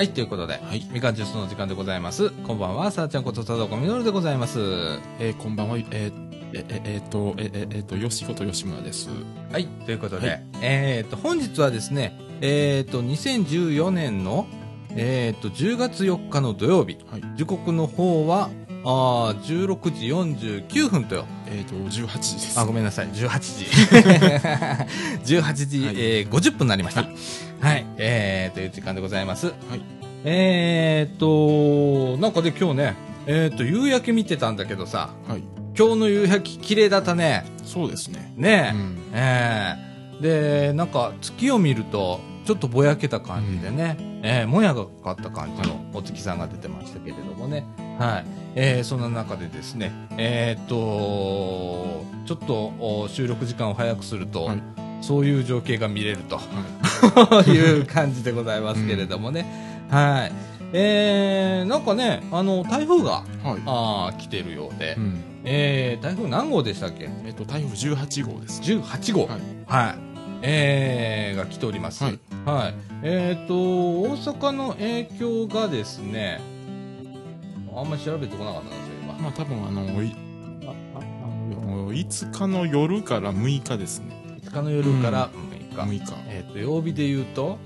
はい、ということで、はいみかんジュースの時間でございます。こんばんは、さあちゃんこと佐藤みのるでございます。えーこんばんは、えーええええーっと、えええーっと、吉本吉村です。はい、ということで、はいえっ、と、本日はですね、えっ、と、2014年の、えっ、と、10月4日の土曜日、はい。時刻の方は、あー16時49分とよ。えーっと、18時です。あ、ごめんなさい、18時。18時、はいえー50分になりました。ははい、えー、という時間でございます。はい。えーっと、なんかで今日ね、えーっと、夕焼け見てたんだけどさ、はい。今日の夕焼け綺麗だったね。そうですね。ねうん。え。えーで、なんか月を見ると、ちょっとぼやけた感じでね、えーもやがかかった感じのお月さんが出てましたけれどもね。はい。えーそんな中でですね、えーっと、ちょっとお収録時間を早くすると、はいそういう情景が見れると。は いう感じでございますけれどもね。はい。えー、なんかね、あの、台風が、い。はい。あー来てるようで、うん。えー、台風何号でしたっけ？えーっと、台風18号です。?18 号。はい。はい。えー、が来ております。はい。はい。えっ、と、大阪の影響がですね、あんまり調べてこなかったんですよ、今。まあ、多分、あの、いあああの5日の夜から6日ですね。5日の夜から6日。6日。えっ、と、曜日で言うと、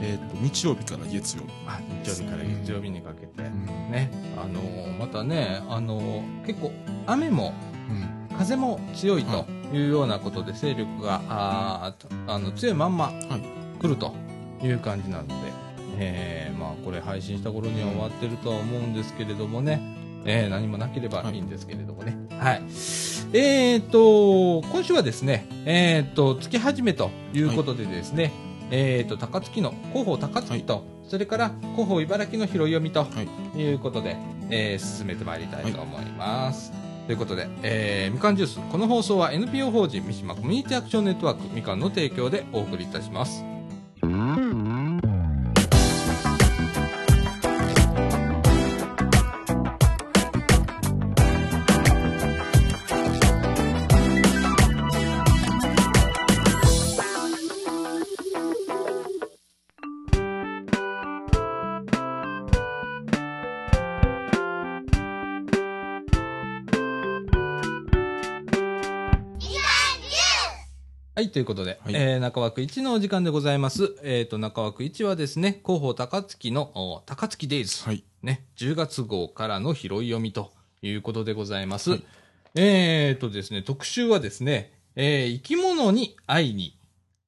えーっと、日曜日から月曜日。あ、日曜日から月曜日にかけて、うん。ね、あのーまたね、あのー結構雨もうん。風も強いというようなことで勢力が、あーあの強いまんまはい。来るという感じなので、えーまあこれ配信した頃には終わってるとは思うんですけれどもね、えー何もなければいいんですけれどもね。はい。えーと、今週はですね、えーと、月始めということでですね、えーと、高槻の、広報高槻と、それから広報茨城の拾い読みと、はい。いうことで、えー進めてまいりたいと思います。ということで、えーみかんジュース、この放送は NPO 法人三島コミュニティアクションネットワークみかんの提供でお送りいたします。はい、ということで、はいえー中枠1のお時間でございます。えっ、と、中枠1はですね、広報高槻の、お高槻デイズ、はい。ね、10月号からの拾い読みということでございます。はいえっ、とですね、特集はですね、えー生き物に会いに、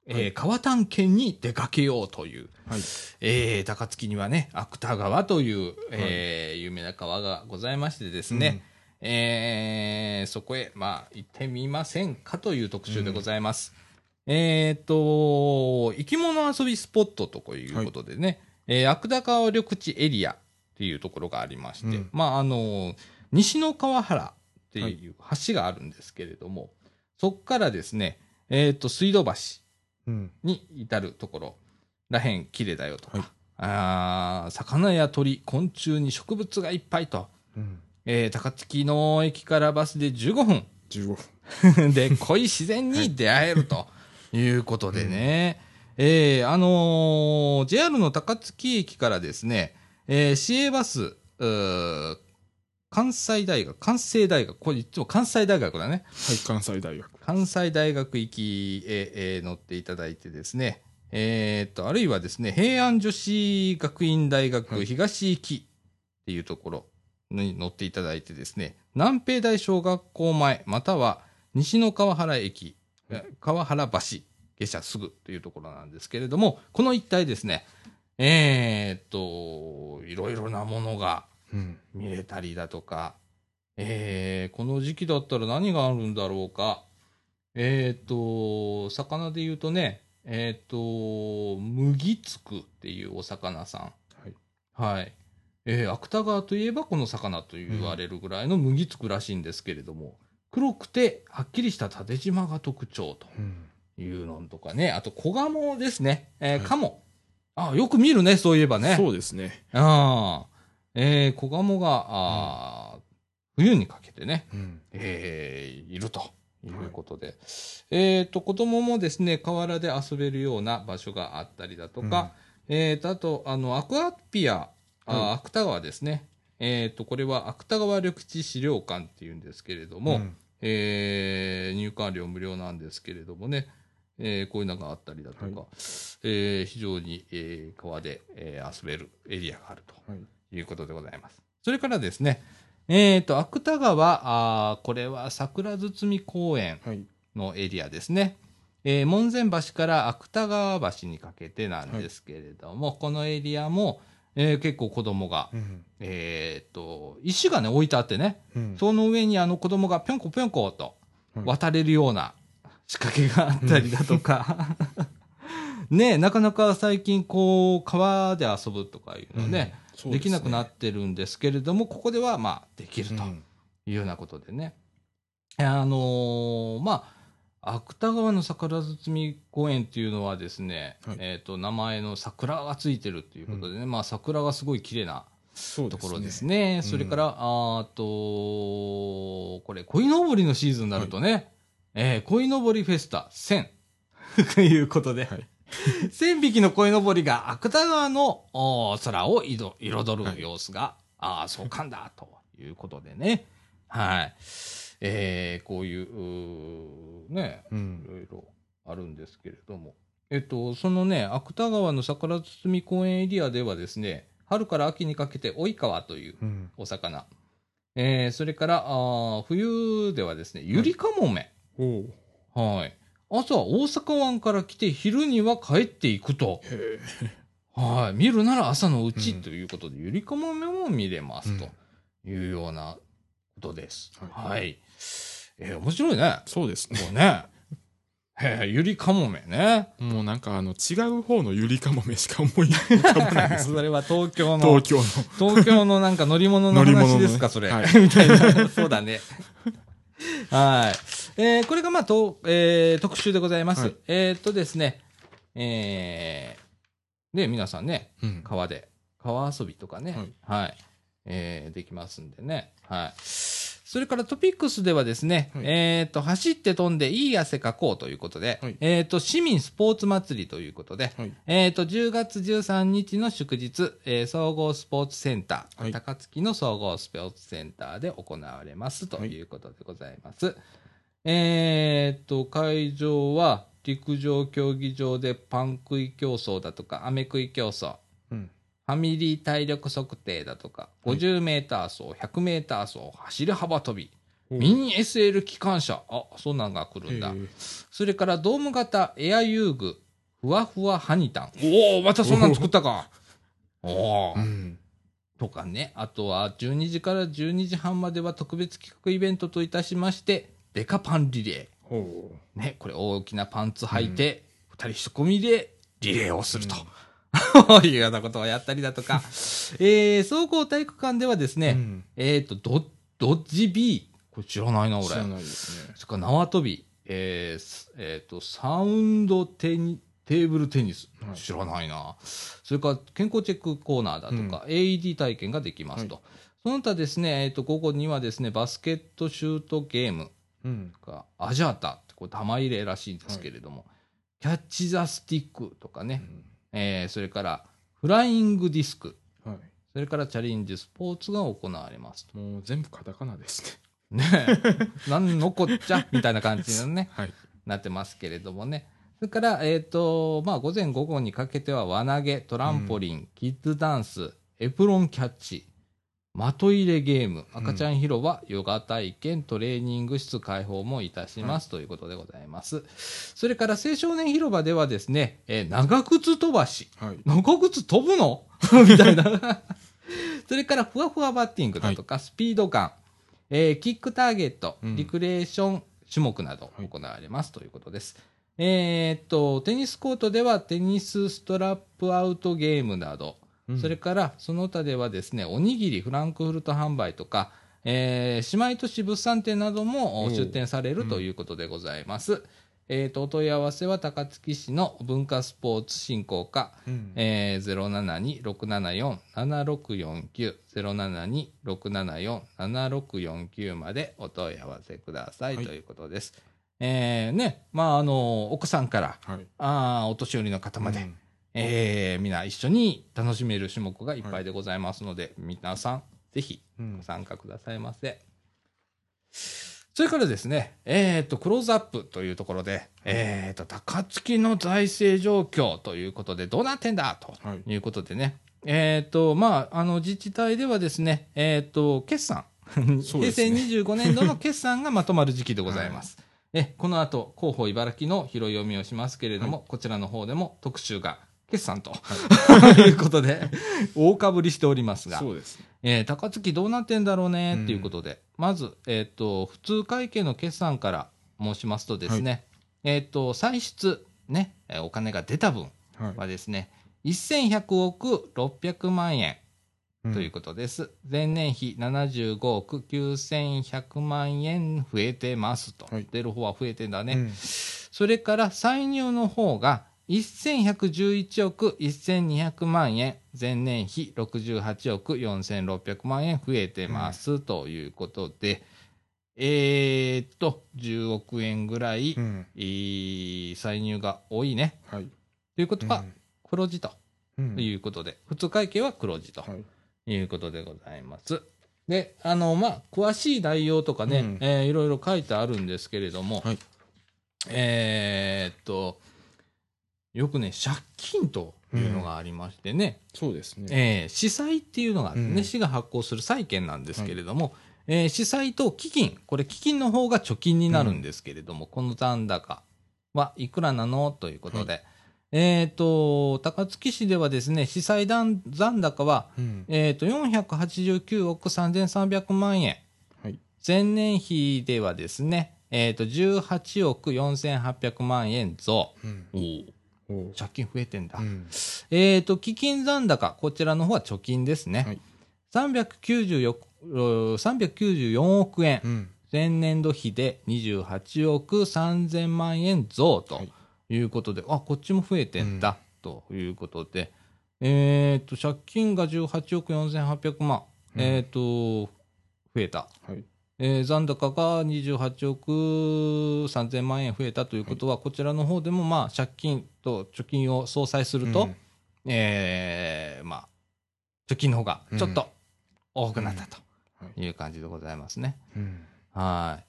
えーはい川探検に出かけようという、はい。えー高槻にはね、芥川という、えー有名な川がございましてですね、えーそこへ、まあ、行ってみませんかという特集でございます。えっ、と、生き物遊びスポットということでね、えー芥川緑地エリアっていうところがありまして、うんまあ、あの、西の川原っていう橋があるんですけれども、そこからですね、えっ、と、水道橋うん。に至るところらへん綺麗だよとか、はいあー魚や鳥、昆虫に植物がいっぱいと、うん。えー高槻の駅からバスで15 15分。分 で濃い自然に出会えると いうことでね、えーあのー JR の高槻駅からですね、えー市営バス、関西大学、関西大学、これいつも関西大学だね。はい。関西大学。関西大学行きへ、えー乗っていただいてですね、えーっと、あるいはですね、平安女子学院大学東行きっていうところに乗っていただいてですね、南平大小学校前、または西の川原駅、え川原橋、下車すぐというところなんですけれども、この一帯ですね、えーっと、いろいろなものがうん。見れたりだとか、えー、この時期だったら何があるんだろうか。えっ、と、魚で言うとね、えっ、と、麦つくっていうお魚さん。はい。はい。えー、芥川といえばこの魚と言われるぐらいの麦つくらしいんですけれども、黒くてはっきりした縦縞が特徴とうん。いうのとかね、あと小鴨ですね、えー、はい。あ、よく見るね、そういえばね。そうですね。ああ、えー、子ガモが、あー冬にかけてね、うん。えーいるということで、えっ、と、子供もですね、河原で遊べるような場所があったりだとか、えっ、と、あと、あの、アクアピア、あはい芥川ですね。えっ、と、これは芥川緑地資料館っていうんですけれども、うんえー入館料無料なんですけれどもね、えーこういうのがあったりだとか、はいえー非常に、えー川で、えー遊べるエリアがあるとはい。いうことでございます。それからですね、えっ、と、芥川、あーこれは桜堤公園はい。のエリアですね。えー門前橋から芥川橋にかけてなんですけれども、このエリアも、えー結構子供が、うん。えっ、と、石がね、置いてあってね、うん。その上にあの子供がぴょんこぴょんことはい渡れるような仕掛けがあったりだとか、ねえなかなか最近こう、川で遊ぶとかいうのね、うんできなくなっってるんですけれども、ここではまあできるというようなことでね。あのーまあ、芥川の桜堤公園っていうのはですね、はいえっ、と、名前の桜がついてるっていうことでね、まあ桜がすごい綺麗なところですね。ね。うんそれから、あーと、これ、鯉のぼりのシーズンになるとね、えー鯉のぼりフェスタ1000ということで、はい1000匹の鯉のぼりが芥川の空を彩彩る様子が、ああ、そうかんだ、ということでね。はい。えーこういう、ね、いうん。ろいろあるんですけれども。えっと、そのね、芥川の桜堤公園エリアではですね、春から秋にかけて追い川といううん。お魚。えーそれから、あー冬ではですね、ゆりかもめ。おうはい。朝は大阪湾から来て、昼には帰っていくと。へはい。見るなら朝のうちうんということで、ゆりかもめも見れますうんというようなことです。はいはい。えー面白いね。そうですね。ね。へえ、ゆりかもめね。もうなんかあの、違う方のゆりかもめしか思い浮かばないです。それは東京の、東京の。東京のなんか乗り物の話ですか、それ。はいみたいな。そうだね。はい。えーこれがまあ、と、えー特集でございます。はいえーっとですね、えーで、皆さんね、うん。川で、川遊びとかね、はいはい、えーできますんでね。はい。それからトピックスではですね、はいえっ、と、走って飛んでいい汗かこうということで、はいえっ、と、市民スポーツ祭りということで、はい。えっ、と、10月13日の祝日、えー総合スポーツセンター、はい高槻の総合スポーツセンターで行われますということでございます。えっ、と、会場は陸上競技場でパン食い競争だとか、飴食い競争、うん。ファミリー体力測定だとか、はい50メーター走、100メーター走、走り幅跳び、ミニ SL 機関車、あ、そんなんが来るんだそれからドーム型エア遊具、ふわふわハニタン。おお、またそんなん作ったか。おおう。ん。とかね。あとは、12時から12時半までは特別企画イベントといたしまして、デカパンリレほー。ね、これ大きなパンツ履いて、二、人一込みでリレーをすると。いうようなことをやったりだとか、えー、総合体育館ではですう。ね、うんえっ、と、ドドッジ B。これ知らないな、俺。知らないですね。それから縄跳び、えーすえーと、サウンドテニテーブルテニス、はい知らないな。それから健康チェックコーナーだとか、AED 体験ができますと。その他ですね、えーと、午後にはですね、バスケットシュートゲームうん。が、アジャータって、これ玉入れらしいんですけれども、キャッチザスティックとかね、えーそれからフライングディスク、はい。それからチャレンジスポーツが行われますと。もう全部カタカナですねね。え、なんのこっちゃ？みたいな感じのね。はい。なってますけれどもね。それから、えっ、と、まあ、午前午後にかけては輪投げ、トランポリン、キッズダンス、エプロンキャッチ、的入れゲーム、赤ちゃん広場、ヨガ体験、トレーニング室開放もいたします、ということでございます。それから青少年広場ではですね、えー長靴飛ばし。はい。長靴飛ぶの？みたいな。それから、ふわふわバッティングだとか、スピードガン、えーキックターゲット、うんリクレーション種目など行われますということです。えーっと、テニスコートではテニスストラップアウトゲームなど、うん。それからその他ではですね、おにぎりフランクフルト販売とか、えー姉妹都市物産展なども出展されるということでございます。えーっと、お問い合わせは高槻市の文化スポーツ振興課、うん。えー、072-674-7649、072-674-7649までお問い合わせください、はい。ということです。えーね、まあ、あの、奥さんから、はい。あーお年寄りの方まで、うんえー、皆一緒に楽しめる種目がいっぱいでございますので、皆さん、ぜひうん。ご参加くださいませ。それからですね、えっ、と、クローズアップというところで、えっ、と、高槻の財政状況ということで、どうなってんだとはい。いうことでね、えっ、と、まあ、あの、自治体ではですね、えっ、と、決算、そう平成ですね25年度の決算が まとまる時期でございます。えこの後、広報茨城の拾い読みをしますけれども、こちらの方でも特集が決算と、い、うことで、大かぶりしておりますが、そうですね。えー高槻どうなってんだろうねっていうことで、まず、えっ、と、普通会計の決算から申しますとですね、えっ、と、歳出、ね、えーお金が出た分はい。はですね、1100億600万円うんということです。前年比75億9100万円増えてますと。はい出る方は増えてんだね。うんそれから歳入の方が1111億1200万円、前年比68億4600万円増えてます、ということで、えーっと、10億円ぐらい、うん。歳入が多いね。はい。ということは、黒字と。うん。いうことで、普通会計は黒字と。はい。いうことでございます。で、あの、まあ、詳しい内容とかね、うん。えーいろいろ書いてあるんですけれども、はい。えーっと、よくね、借金というのがありましてね、そうですね。えー市債っていうのがあってね、うん市が発行する債券なんですけれども、えー市債と基金、これ基金の方が貯金になるんですけれども、この残高はいくらなのということで、えっ、と、高槻市ではですね、市債残残高は、うん。えっ、と、489億3300万円。はい。前年比ではですね、えっ、と、18億4800万円増。うん。お借金増えてんだ。うん。えっ、と、基金残高、こちらの方は貯金ですね。はい394 394億円。うん。前年度比で28億3000万円増とはいいうことで、あ、こっちも増えてんだ、ということで、えっ、と、借金が18億4800万、うんえっ、と、増えた。はい。えー残高が28億3000万円増えたということは、こちらの方でも、まあ、借金と貯金を相殺すると、うんえーまあ、貯金の方がちょっと多くなったとはい。いう感じでございますね。うん。はい。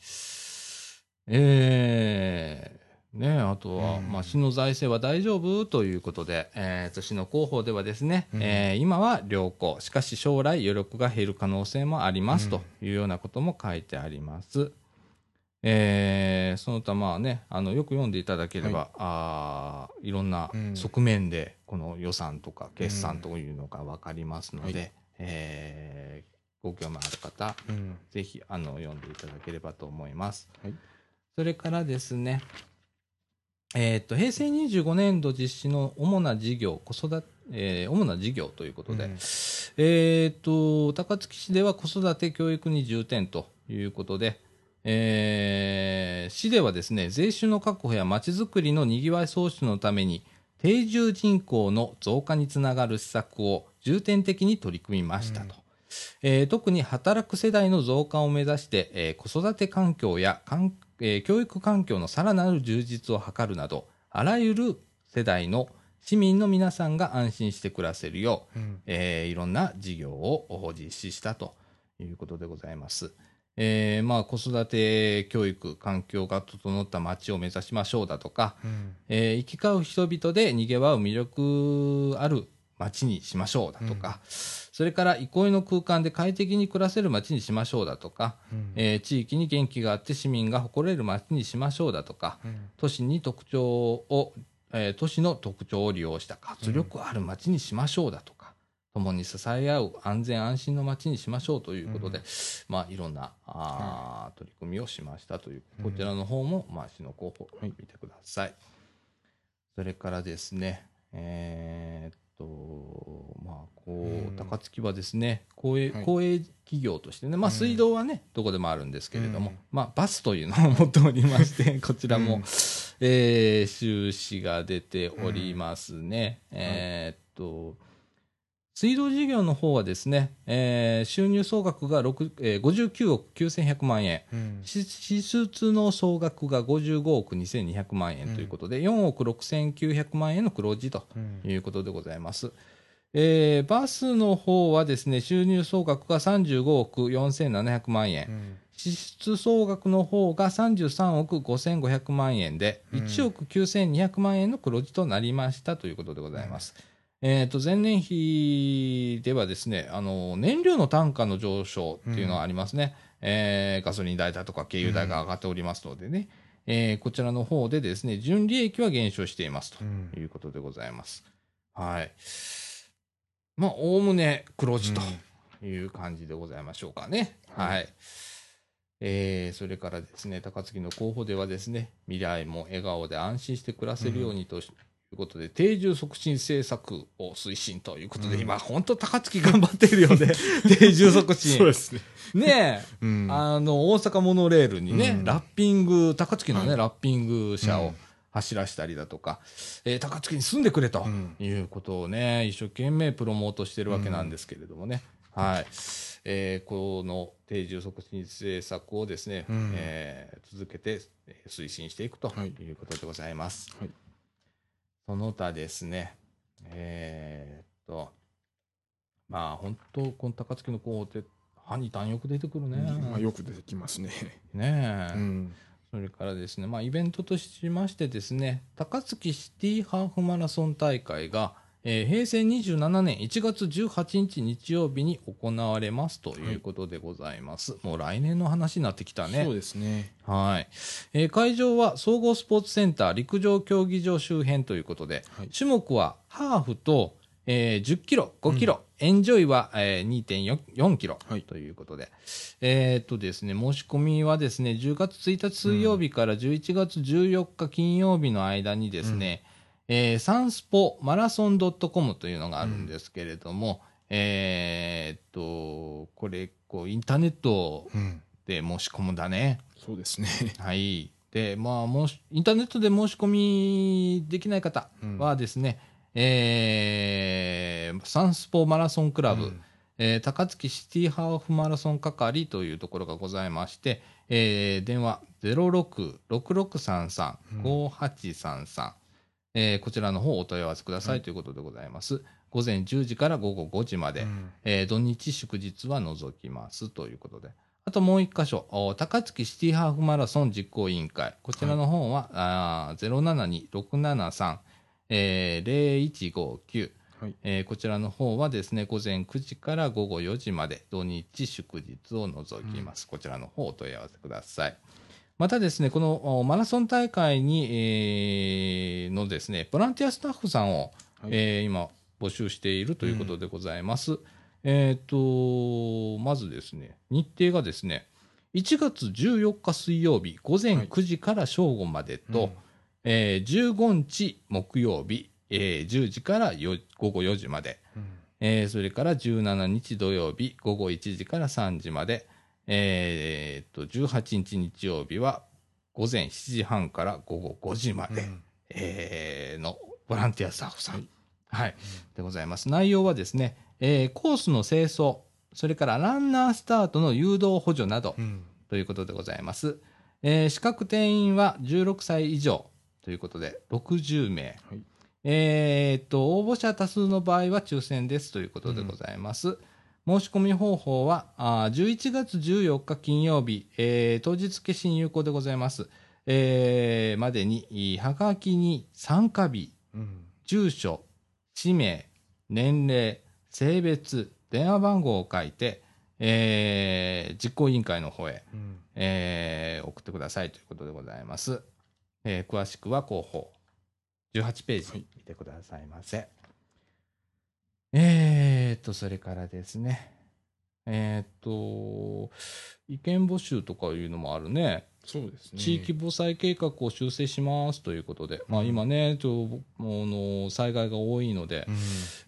えー、ねあとは、うん。まあ、市の財政は大丈夫ということで、えーと、市の広報ではですね、うん。えー今は良好、しかし将来余力が減る可能性もありますうん。というようなことも書いてあります。えーその他まあね、あの、よく読んでいただければ、あーいろんなうん。側面で、この予算とか決算というのがわかりますので、はい。えーご興味ある方、うん。ぜひあの読んでいただければと思います。はい。それからですね、えーっと平成25年度実施の主な事業、子育て、えー主な事業ということで、うんえーっと高槻市では子育て教育に重点ということで、えー市ではですね税収の確保やまちづくりのにぎわい創出のために定住人口の増加につながる施策を重点的に取り組みましたと。えー特に働く世代の増加を目指して、えー子育て環境やかん、えー教育環境のさらなる充実を図るなど、あらゆる世代の市民の皆さんが安心して暮らせるよう、うん。えーいろんな事業を実施したということでございます。えーまあ、子育て教育、環境が整った街を目指しましょうだとか、うん。えー行き交う人々で賑わう魅力ある街にしましょうだとか、それから憩いの空間で快適に暮らせる街にしましょうだとか、うん。えー地域に元気があって市民が誇れる街にしましょうだとか、うん。都市に特徴を、えー都市の特徴を利用した活力ある街にしましょうだとか、共に支え合う安全安心の街にしましょうということで、うん。まあいろんなあー取り組みをしましたという、うん。こちらの方もまあ市の候補はい見てください。それからですね、えーっと、まあ、こう高槻はですね、公営、はい。公営企業としてね、まあ、うん。水道はね、どこでもあるんですけれども、うん。まあ、バスというのを持っておりまして、こちらも、うん。えー収支が出ておりますね。えーっと、水道事業の方はですね、えー収入総額が6、えー59億9100万円、うん。支支出の総額が55億2200万円ということで、4億6900万円の黒字とうん。いうことでございます。えーバスの方はですね、収入総額が35億4700万円、うん。支出総額の方が33億5500万円で、うん。1億9200万円の黒字となりましたということでございます。えっ、と、前年比ではですね、あの、燃料の単価の上昇っていうのはありますね。えーガソリン代だとか軽油代が上がっておりますのでね、えーこちらの方でですね、純利益は減少していますとうんいうことでございます。はい。まあ、おおむね黒字という感じでございましょうかね。うんはい。えーそれからですね、高槻の候補ではですね、未来も笑顔で安心して暮らせるようにということで、定住促進政策を推進ということで、うん今、本当高槻頑張ってるよね。定住促進。そうですね。ねえ、うんあの、大阪モノレールにね、うんラッピング、高槻のね、はいラッピング車をうん走らしたりだとか、えー高槻に住んでくれとうんいうことをね、一生懸命プロモートしてるわけなんですけれどもね。はい。えーこの定住促進政策をですね、うんえー続けてえー推進していくとはいいうことでございます。はいその他ですね、えーっと、まあ本当、この高槻の候補って、歯に弾よく出てくるね。まあ、よく出てきますね。ねえ、うんそれからですね、まあ、イベントとしましてですね、高槻シティハーフマラソン大会が、えー平成27年1月18日日曜日に行われますということでございます。もう来年の話になってきたね。そうですね。はい、えー会場は総合スポーツセンター陸上競技場周辺ということで、はい。種目はハーフと、えー10キロ、5キロ、エンジョイは、えー2.4キロはい。ということで、えーっとですね、申し込みはですね、10月1日水曜日から11月14日金曜日の間にですね、えーサンスポマラソン .com というのがあるんですけれども、えーっと、これ、こう、インターネットうん。で申し込むんだね。そうですね。はい。で、まあ、もし、インターネットで申し込みできない方はですね、えーサンスポマラソンクラブ、うんえー高槻シティハーフマラソン係というところがございまして、えー電話066633-5833、えーこちらの方お問い合わせくださいということでございます。午前10時から午後5時まで、うんえー土日祝日は除きますということで。あともう一箇所、お高槻シティハーフマラソン実行委員会。こちらの方は、あー072-673、えー0159、はい。えーこちらの方はですね、午前9時から午後4時まで、土日祝日を除きます。こちらの方お問い合わせください。またですね、このおマラソン大会に、えーのですね、ボランティアスタッフさんを、はい。えー今募集しているということでございます。えっ、と、まずですね、日程がですね、1月14日水曜日午前9時から正午までと、うんえー15日木曜日、えー10時からよ午後4時まで、うん。えーそれから17日土曜日午後1時から3時まで、えーっと18日日曜日は午前7時半から午後5時まで、うんえーのボランティアスタッフさん、ははいいでございます。内容はですね、えーコースの清掃、それからランナースタートの誘導補助などうんということでございます。えー資格定員は16歳以上ということで60名。はいえーっと、応募者多数の場合は抽選ですということでございます。申し込み方法は、あー11月14日金曜日、えー当日決心有効でございます。えーまでに、いはがきに参加日、うん住所、氏名、年齢、性別、電話番号を書いて、えー実行委員会の方へ、うんえー送ってくださいということでございます。えー詳しくは広報18ページ見てくださいませ。えーっと、それからですね。えーっと、意見募集とかいうのもあるね。そうですね。地域防災計画を修正しますということで、まあうん今ね、ちょあの災害が多いので、うん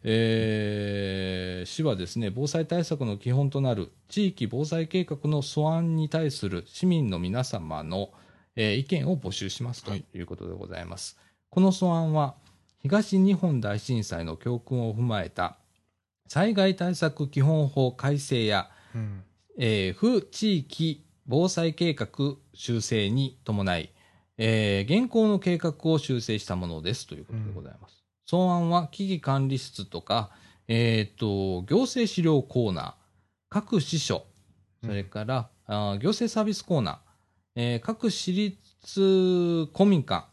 えー市はですね、防災対策の基本となる地域防災計画の素案に対する市民の皆様の、えー意見を募集しますとはいいうことでございます。この素案は、東日本大震災の教訓を踏まえた災害対策基本法改正や、うん。えー府地域防災計画修正に伴い、えー現行の計画を修正したものですということでございます。草案は危機管理室とか、えっ、と、行政資料コーナー、各支所、それから、あー行政サービスコーナー、えー各私立公民館、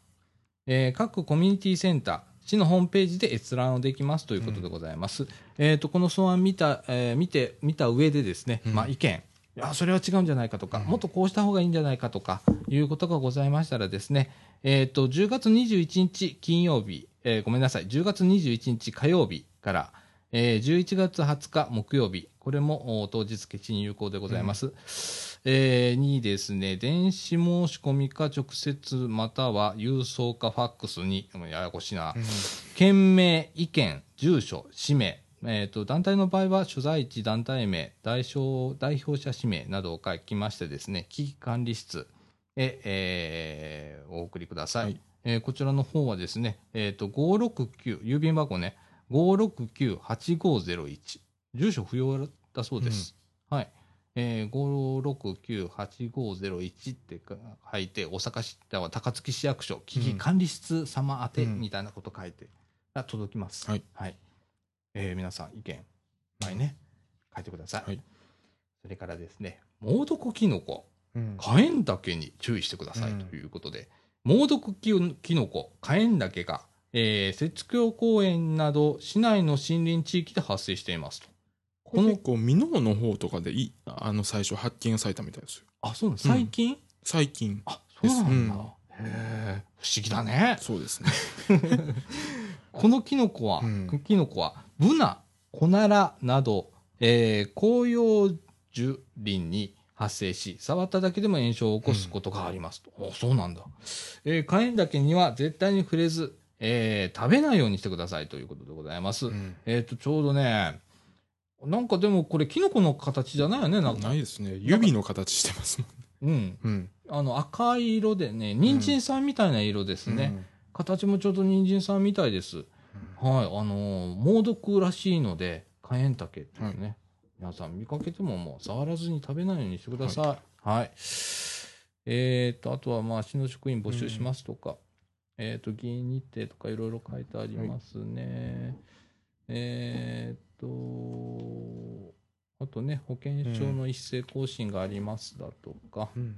えー各コミュニティセンター、市のホームページで閲覧をできますということでございます。えっ、と、この草案見た、えー見て、見た上でですね、うん。まあ意見、いや、それは違うんじゃないかとか、うん。もっとこうした方がいいんじゃないかとか、いうことがございましたらですね、えっ、と、10月21日金曜日、えーごめんなさい、10月21日火曜日から、えー11月20日木曜日、これもお当日決心有効でございます。えーにですね、電子申し込みか直接または郵送かファックスに、ややこしいな、件名、意見、住所、氏名、えーと、団体の場合は所在地、団体名、代表代表者氏名などを書きましてですね、危機管理室へ、えーお送りください。はい。えーこちらの方はですね、えっ、と、569、郵便箱ね、569-8501。住所不要だそうです。はい。えー、569-8501ってか書いて、大阪市、だから高槻市役所、危機管理室様宛てうんみたいなこと書いて、あ届きます。はい。えー皆さん、意見、前ね、書いてください。はいそれからですね、猛毒キノコ、うん。火炎岳に注意してくださいうんということで、猛毒キノコ、火炎岳が、えー、雪橋公園など市内の森林地域で発生していますと。この子、箕面の方とかでいあの最初発見されたみたいですよ。あ、そうなんです最近、最近。あ、そうなんだ。うんへえ、不思議だね。そうですね。このキノコは、うんキノコは、ブナ、コナラなど、えー紅葉樹林に発生し、触っただけでも炎症を起こすことがありますと。おそうなんだ。えー火炎岳には絶対に触れず、えー食べないようにしてくださいということでございます。うんえっ、と、ちょうどね、なんかでもこれキノコの形じゃないよね、なんか。ないですね。指の形してますもん。うん。うん。あの赤い色でね、人参さんみたいな色ですね。形もちょうど人参さんみたいです。はい、あのー猛毒らしいので、火炎竹っていうね、皆さん見かけてももう触らずに食べないようにしてください。はい。えっ、と、あとはまあ、市の職員募集しますとか、えっ、と、議員日程とかいろいろ書いてありますね。えっ、と、あとね、保険証の一斉更新がありますだとか、うん。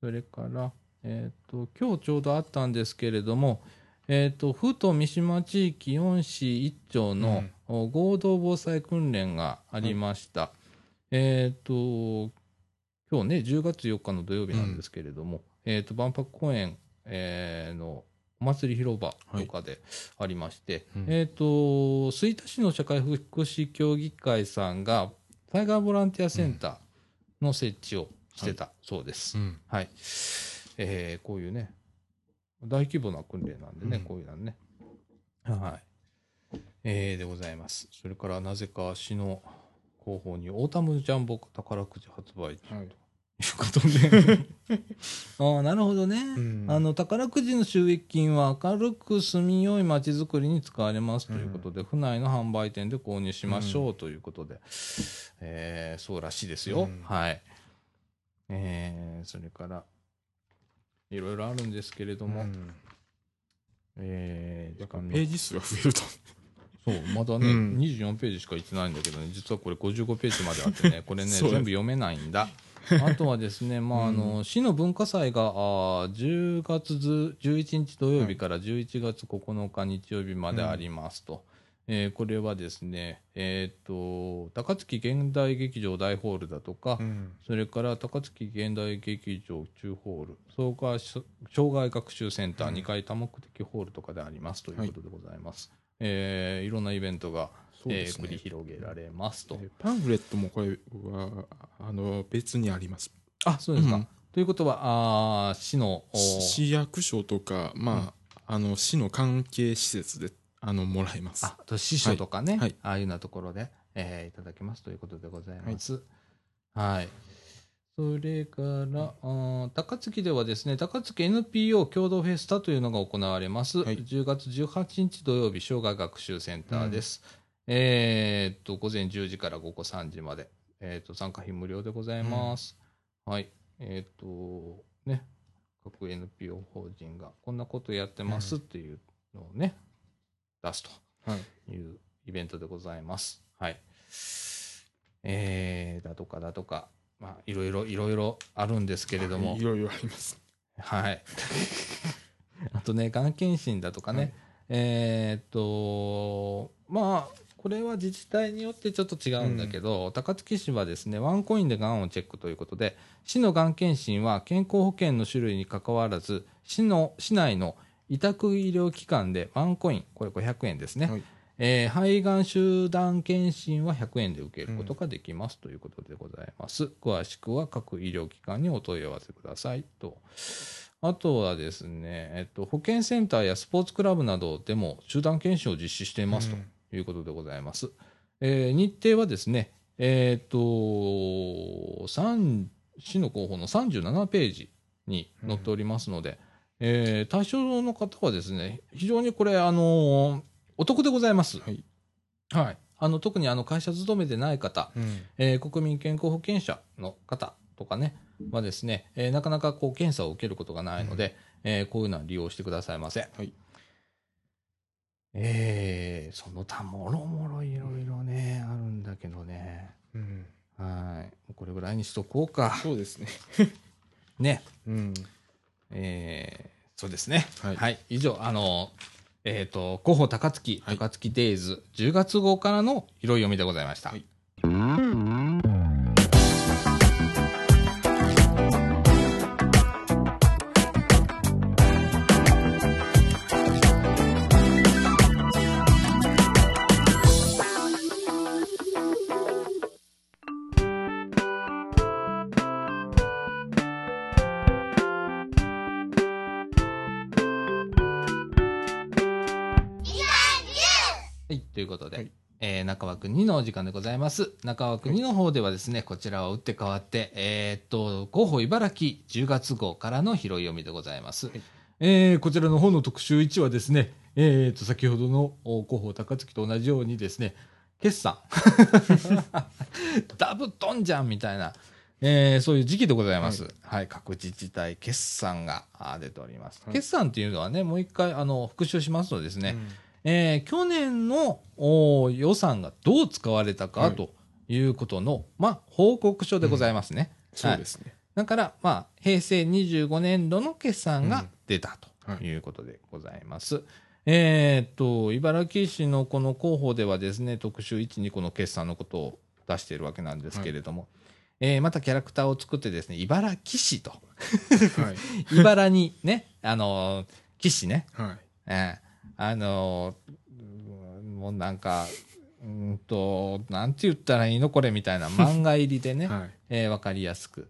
それから、えっ、と、今日ちょうどあったんですけれども、えっ、と、府と三島地域4市1町の、お合同防災訓練がありました。えっ、と、今日ね、10月4日の土曜日なんですけれども、えっ、と、万博公園、えーのお祭り広場とかでありまして、うんえっ、と、吹田市の社会福祉協議会さんが、災害ボランティアセンターの設置をしてたそうです。うん。はい。えーこういうね、大規模な訓練なんでね、うんこういうのね。はい。えーでございます。それから、なぜか市の広報に、オータムジャンボ宝くじ発売とはい。いうことで。ああ、なるほどね。うんあの、宝くじの収益金は明るく住みよい街づくりに使われますということで、府内の販売店で購入しましょうということで、えーそうらしいですよ。うんはい。えーそれから、いろいろあるんですけれども、うんえーページ数が増えると。そう、まだね、うん24ページしか行ってないんだけどね、実はこれ55ページまであってね、これね、全部読めないんだ。あとはですね、まあ、あの、市の文化祭が、あー10月ず11日土曜日から11月9日日曜日までありますと。えーこれはですね、えっ、と、高槻現代劇場大ホールだとか、うん。それから高槻現代劇場中ホール、総合障害学習センターうん2階多目的ホールとかでありますということでございます。えーいろんなイベントが、えー繰りそうですね。広げられますと。えパンフレットもこれは、あの、別にあります。あ、そうですか。うんということは、あー市の、お市役所とか、まあ、あの、市の関係施設で、あの、もらえます。あ、あと司書とかね、はいああいうようなところで、えーいただけますということでございます。はい。それから、あー高槻ではですね、高槻 NPO 共同フェスタというのが行われます。はい10月18日土曜日、障害学習センターです。えーっと、午前10時から午後3時まで、えーっと、参加費無料でございます。はい。えーっと、ね、各 NPO 法人がこんなことやってますっていうのをね、出すと。はい。いうイベントでございます。はい。えー、だとかだとか、まあ、いろいろ、いろいろあるんですけれどもい、ろいろあります。はい。あとね、がん検診だとかね、はいえーっと、まあ、これは自治体によってちょっと違うんだけど、高槻市はですね、ワンコインでがんをチェックということで、市のがん検診は健康保険の種類にかかわらず、市の、市内の委託医療機関でワンコイン、これ500円ですね。はいえー肺がん集団検診は100円で受けることができます、ということでございます。詳しくは各医療機関にお問い合わせくださいと。あとはですね、えっと、保健センターやスポーツクラブなどでも集団検診を実施していますとうんいうことでございます。えー日程はですね、えっと、三市の広報の37ページに載っておりますので、えー対象の方はですね、非常にこれ、あのーお得でございます。はい。はい。あの、特にあの、会社勤めでない方、うん。えー国民健康保険者の方とかね、はですね、えーなかなかこう、検査を受けることがないので、えーこういうのは利用してくださいませ。はい。えーその他もろもろいろいろね、あるんだけどね。うん。はい。これぐらいにしとこうか。そうですね。ね。うん。えーそうですね。はいはい。以上、あの、えっ、と、広報高槻、はい高槻デイズ、10月号からの色読みでございました。はいはい、中枠2のお時間でございます。中枠2の方ではですね、こちらを打って変わって、えーっと、広報茨城10月号からの拾い読みでございます。はいえーこちらの方の特集1はですね、えーっと、先ほどのお広報高槻と同じようにですね、決算。ダブトンじゃんみたいな、えーそういう時期でございます。はい、各自治体決算が出ております。はい決算っていうのはね、もう一回、あの、復習しますとですね、うんえー去年のお予算がどう使われたかはいということの、まあ、報告書でございますね。そうですね。だから、まあ、平成25年度の決算が出たうんということでございます。えーっと、茨城市のこの広報ではですね、特集1、2個の決算のことを出しているわけなんですけれども、えーまたキャラクターを作ってですね、茨城市と、はい。茨にね、あのー、騎士ね、はい。ええあのーもうなんか、うーんと、なんて言ったらいいのこれみたいな 漫画入りでね、はい。えーわかりやすく、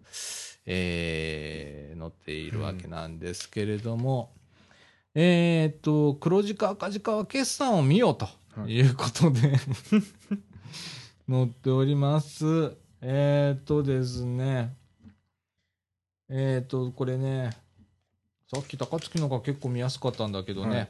えー載っているわけなんですけれども、えーっと、黒字か赤字かは決算を見ようとはいいうことで、載っております。えーっとですね、えーっと、これね、さっき高槻のが結構見やすかったんだけどね、はい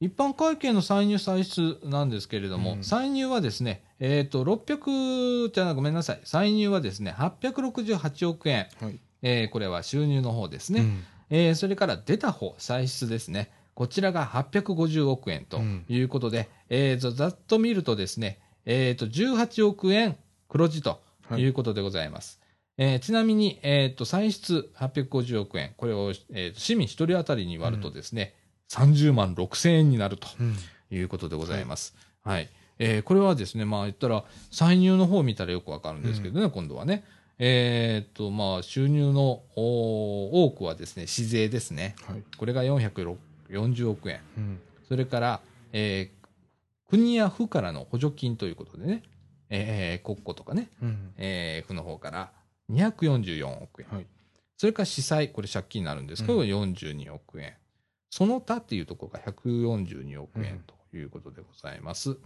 一般会計の歳入歳出なんですけれども、うん。歳入はですね、えっ、と、600、じゃあごめんなさい、歳入はですね、868億円、はい。えーこれは収入の方ですね、うん。えーそれから出た方、歳出ですね、こちらが850億円ということで、えーとざっと見るとですね、えーと、18億円黒字とい。うことでございます。えーちなみに、えーと、歳出850億円、これを、えーと市民1人当たりに割るとですね、30万6千円になるとうん。いうことでございます。はい。えーこれはですね、まあ言ったら、歳入の方を見たらよくわかるんですけどね、今度はね。えーっと、まあ収入のお多くはですね、市税ですね。はい。これが440億円。うん。それから、えー国や府からの補助金ということでね、えー国庫とかね、うん。えー府の方から244億円。はい。それから司祭、これ借金になるんですけど、うん42億円。その他っていうところが142億円うん。ということでございます。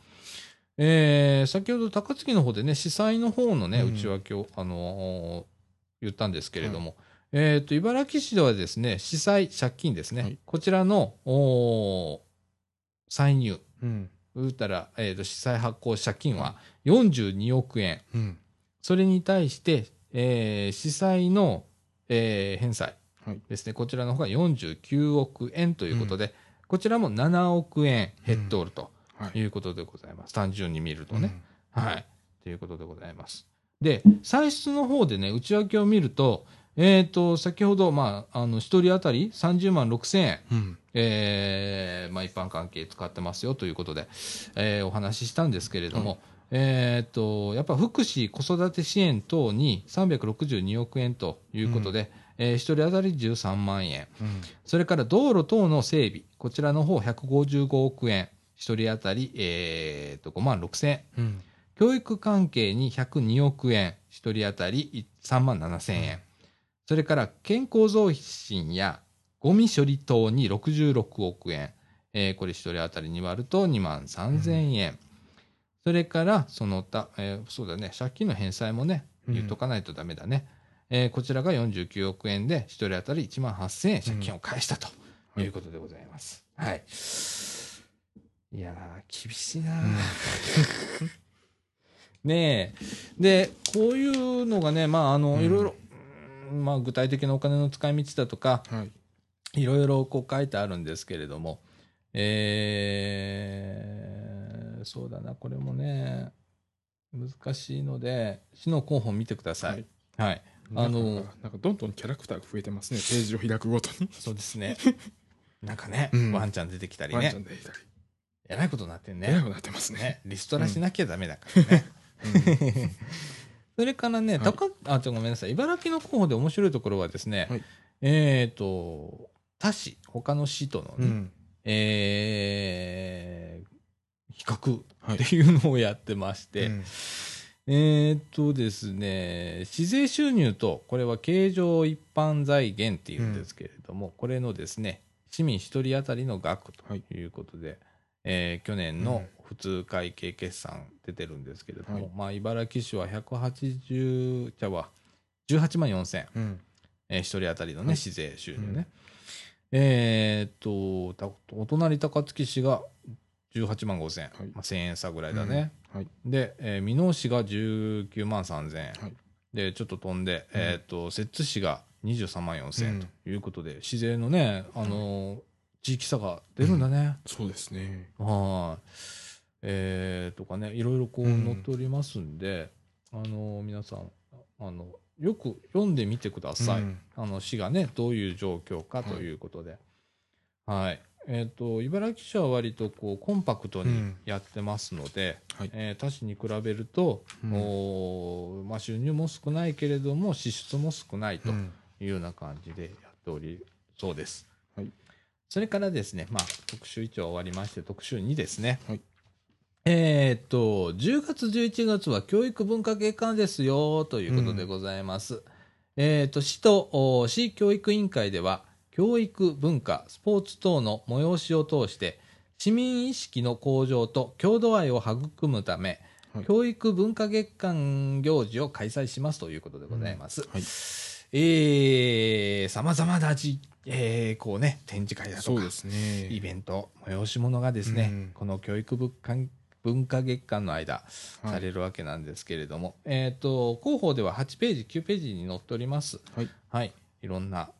えー先ほど高槻の方でね、司祭の方のね、うん。内訳を、あのー言ったんですけれども、えっ、と、茨城市ではですね、司祭、借金ですね、はい。こちらの、おー歳入、うん。言ったら、えー、と、債発行借金は42億円。うん。それに対して、えー、司債の、えー返済。はいですね、こちらの方が49億円ということで、こちらも7億円減っておるとはい。いうことでございます。単純に見るとね。うんはい。ということでございます。で、歳出の方でね、内訳を見ると、えっ、と、先ほど、まあ、あの、一人当たり30万6千円、うん。えーまあ、一般関係使ってますよということで、えーお話ししたんですけれども、えーっと、やっぱ福祉、子育て支援等に362億円ということで、えー一人当たり13万円。うん。それから道路等の整備、こちらの方155億円。一人当たり、えーっと、5万6千円。うん。教育関係に102億円、一人当たり3万7千円。それから健康増進やゴミ処理等に66億円。えーこれ一人当たりに割ると2万3千円。それから、その他、えーそうだね、借金の返済もね、うん言っとかないとダメだね。えーこちらが49億円で、一人当たり1万8千円借金を返したとうんいうことでございます。はい。いやー、厳しいなー ねえ。で、こういうのがね、まあ、あの、うんいろいろ、うんまあ、具体的なお金の使い道だとか、はい。いろいろこう書いてあるんですけれども、えー、そうだな、これもね、難しいので、市の候補見てください。はい。あのなんか、どんどんキャラクターが増えてますね。ページを開くごとに。そうですね。なんかね、うんワンちゃん出てきたりね。えらいことになってんね。偉くなってますね。ね、リストラしなきゃダメだからね。うん それからね、はい高あ、ちょ、ごめんなさい。茨城の候補で面白いところはですね、はいえっ、と、他市、他の市とのね、うん。えー比較はいっていうのをやってまして、うんえっ、とですね、市税収入と、これは経常一般財源っていうんですけれども、これのですね、市民一人当たりの額とい。うことで、えー去年の普通会計決算出てるんですけれども、はい。まあ、茨城市は180、じゃあは18万4千、うん。えー、一人当たりのね、はい。市税収入ね。うん。えーっと、たお隣高槻市が18万5千、はいまあ、1000円差ぐらいだね。はい。で、えー、箕面市が19万3千円。はいで、ちょっと飛んで、うんえーっと、摂津市が23万4千円うんということで、市税のね、あのー地域差が出るんだね。そうですね。はい。えー、とかね、いろいろこううん載っておりますんで、あの、皆さん、あの、よく読んでみてください。うんあの、市がね、どういう状況かということで。はい。えっ、と、茨城市は割とこう、コンパクトにうんやってますので、はい。えー他市に比べると、うん。おーまあ、収入も少ないけれども、支出も少ないとうん。いうような感じでやっておりそうです。はい。それからですね、まあ、特集1は終わりまして、特集2ですね。はい。えーっと、10月、11月は教育文化月間ですよ、ということでございます。えーっと、市とお市教育委員会では、教育、文化、スポーツ等の催しを通して、市民意識の向上と郷土愛を育むため、はい教育文化月間行事を開催しますということでございます。はい。えー、様々なじ、えー、こうね、展示会だとかそうで、すね。イベント、催し物がですね、うんこの教育文化文化月間の間、はいされるわけなんですけれども、えっ、と、広報では8ページ、9ページに載っております。はい。はい。いろんな、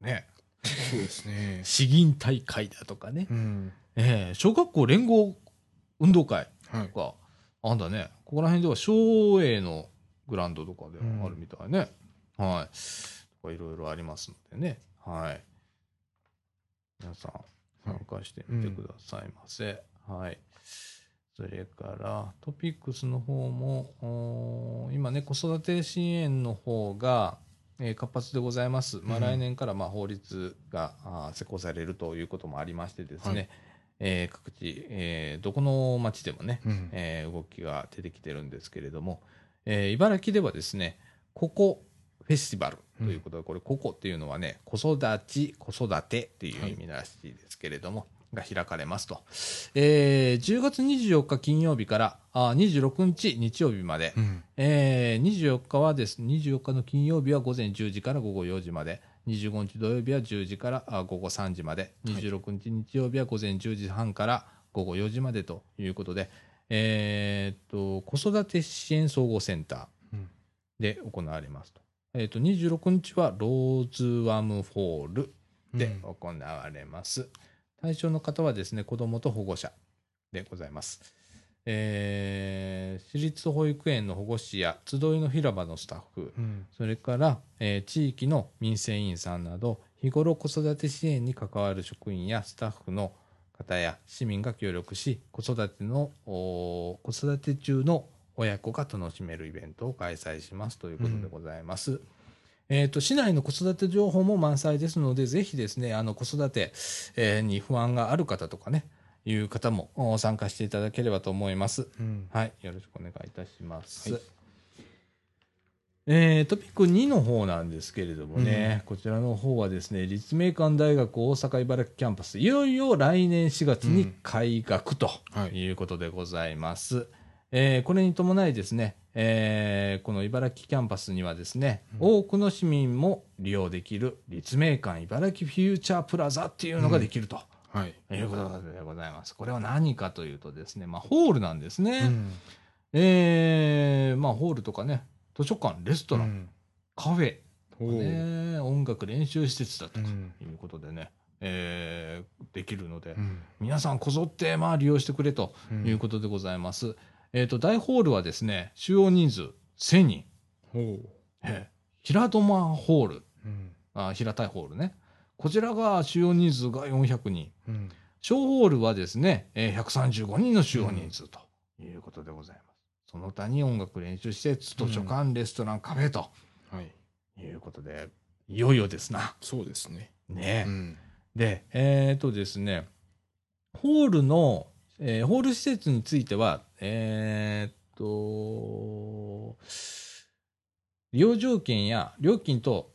ね、そうですね。詩吟大会だとかね、うん。えー小学校連合運動会はい。とか、あんだね、ここら辺では省営のグラウンドとかであるみたいね。はい。とかいろいろありますのでね。はい。皆さん、参加してみてくださいませ。はい。それから、トピックスの方も、今ね、子育て支援の方が、えー活発でございます。まあ、うん。来年からまあ法律があー施行されるということもありましてですね、はい。えー各地、えーどこの町でもね、うん。えー動きが出てきてるんですけれども、えー茨城ではですね、ここフェスティバルということで、これ、ここっていうのはね、子育ち、子育てっていう意味らしいですけれども、が開かれますと。えー10月24日金曜日からあ26日日曜日まで、うん。えー24日はですね、24日の金曜日は午前10時から午後4時まで、25日土曜日は10時からあ午後3時まで、26日日曜日は午前10時半から午午後4時までということで、えーっと、子育て支援総合センターうんで行われますと。えーっと、26日はローズワムホールで行われます。対象の方はですね、子どもと保護者でございます。えー私立保育園の保護士や集いの広場のスタッフ、うんそれから、えー地域の民生委員さんなど、日頃子育て支援に関わる職員やスタッフの方や市民が協力し、子育ての、子育て中の親子が楽しめるイベントを開催しますということでございます。えっ、と、市内の子育て情報も満載ですので、ぜひですね、あの、子育て、えーに不安がある方とかね、いう方もお参加していただければと思います。うんはい、よろしくお願いいたします。はいえートピック2の方なんですけれどもね、こちらの方はですね、立命館大学大阪茨城キャンパス、いよいよ来年4月に開学とはいいうことでございます。えーこれに伴いですね、えーこの茨城キャンパスにはですね、多くの市民も利用できる立命館茨城フューチャープラザっていうのができると。はいいうことでございます。これは何かというとですね、まあ、ホールなんですね。うんえーまあ、ホールとかね、図書館、レストラン、うんカフェ、ね、音楽練習施設だとかうんいうことでね、えーできるので、うん皆さんこぞってまあ利用してくれとうんいうことでございます。えっ、と、大ホールはですね、主要人数1000人、ほう。えー平戸間ホール、うん。あ平たいホールね、こちらが主要人数が400人、うん。小ホールはですね、えー135人の主要人数と。いうことでございます。その他に音楽練習施設、図書館、レストラン、カフェと。はい。いうことで、いよいよですな。そうですね。ね。う。ん。で、えっ、とですね、ホールの、えーホール施設については、えっ、と、利用条件や料金と、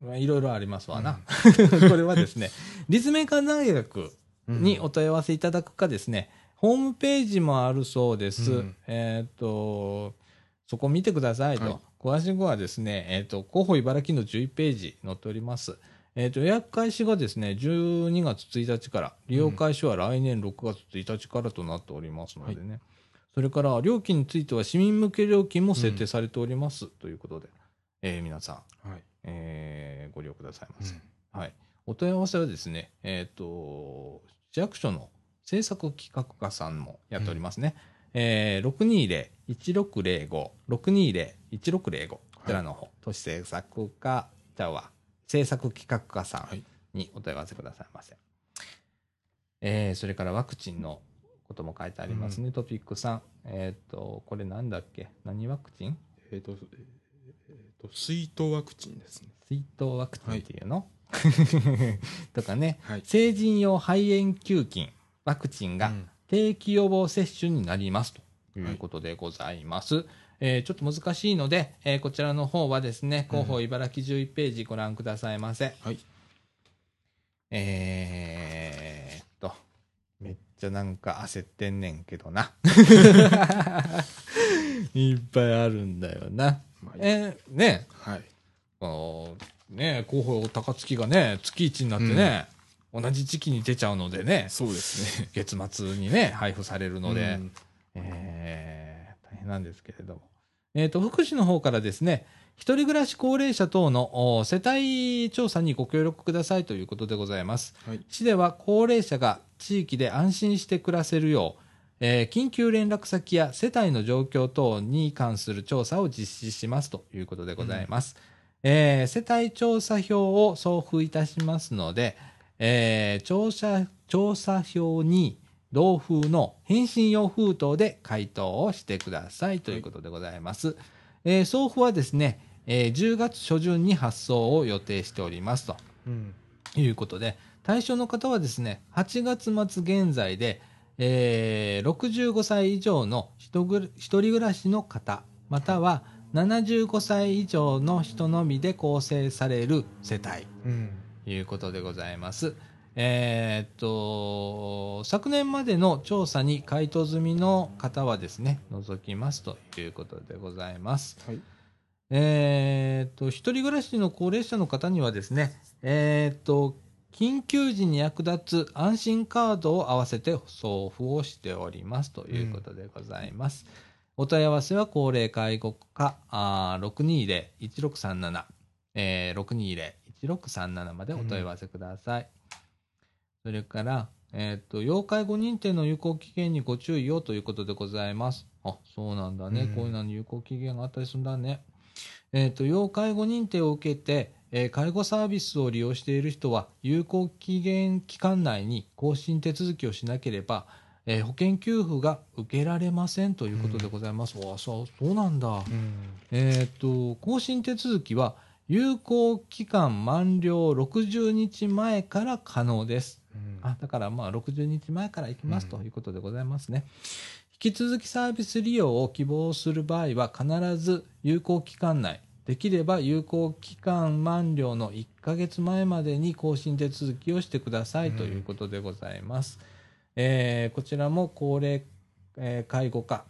まあいろいろありますわな。これはですね、立命館大学にお問い合わせいただくかですね、ホームページもあるそうです。うんえっ、と、そこ見てくださいと。はい詳しくはですね、えっ、と、広報茨城の11ページ載っております。えっ、と、予約開始がですね、12月1日から、利用開始は来年6月1日からとなっておりますのでね。それから、料金については市民向け料金も設定されております、ということで、えー皆さん、はいえーご利用くださいませ。うんはい。お問い合わせはですね、えっ、と、市役所の制作企画課さんもやっておりますね。えー、620-1605、620-1605、こちらの方、都市制作課、じゃあは、制作企画課さはい。んにお問い合わせくださいませ。えーそれからワクチンのことも書いてありますね、トピック3。えっ、と、これなんだっけ？何ワクチン？えっとえーと水筒ワクチンですね。水筒ワクチンっていうの、とかね、はい。成人用肺炎球菌、ワクチンがうん。定期予防接種になりますということでございます。えーちょっと難しいので、えーこちらの方はですね、広報茨城11ページご覧くださいませ。はい。えーっと、めっちゃなんか焦ってんねんけどな。いっぱいあるんだよな。まあえーね、はい。このね、広報高槻がね、月1になってね、同じ時期に出ちゃうのでね、そうですね。月末にね、配布されるので、うんなんですけれども。えっ、と、福祉の方からですね、一人暮らし高齢者等のお世帯調査にご協力くださいということでございます。はい市では高齢者が地域で安心して暮らせるよう、えー緊急連絡先や世帯の状況等に関する調査を実施しますということでございます。えー世帯調査票を送付いたしますので、えー調査、調査票に同封の返信用封筒で回答をしてくださいということでございます。えー送付はですね、えー10月初旬に発送を予定しておりますと。うんいうことで、対象の方はですね、8月末現在で、えー65歳以上の一人暮らしの方、または75歳以上の人のみで構成される世帯うんということでございます。えーっと、昨年までの調査に回答済みの方はですね、除きますということでございます。はいえーっと、一人暮らしの高齢者の方にはですね、えーっと、緊急時に役立つ安心カードを合わせて送付をしておりますということでございます。お問い合わせは高齢介護課あー620-1637、えー、620-1637までお問い合わせください。それから、えっ、と、要介護認定の有効期限にご注意をということでございます。あ、そうなんだね。うんこういうのに有効期限があったりするんだね。えっ、と、要介護認定を受けて、えー介護サービスを利用している人は、有効期限期間内に更新手続きをしなければ、えー保険給付が受けられませんということでございます。わあ、そう、そうなんだ。うん。えっ、と、更新手続きは、有効期間満了60日前から可能です。うんあだからまあ60日前から行きますうんということでございますね。引き続きサービス利用を希望する場合は必ず有効期間内、できれば有効期間満了の1ヶ月前までに更新手続きをしてくださいうんということでございます。えーこちらも高齢、えー介護課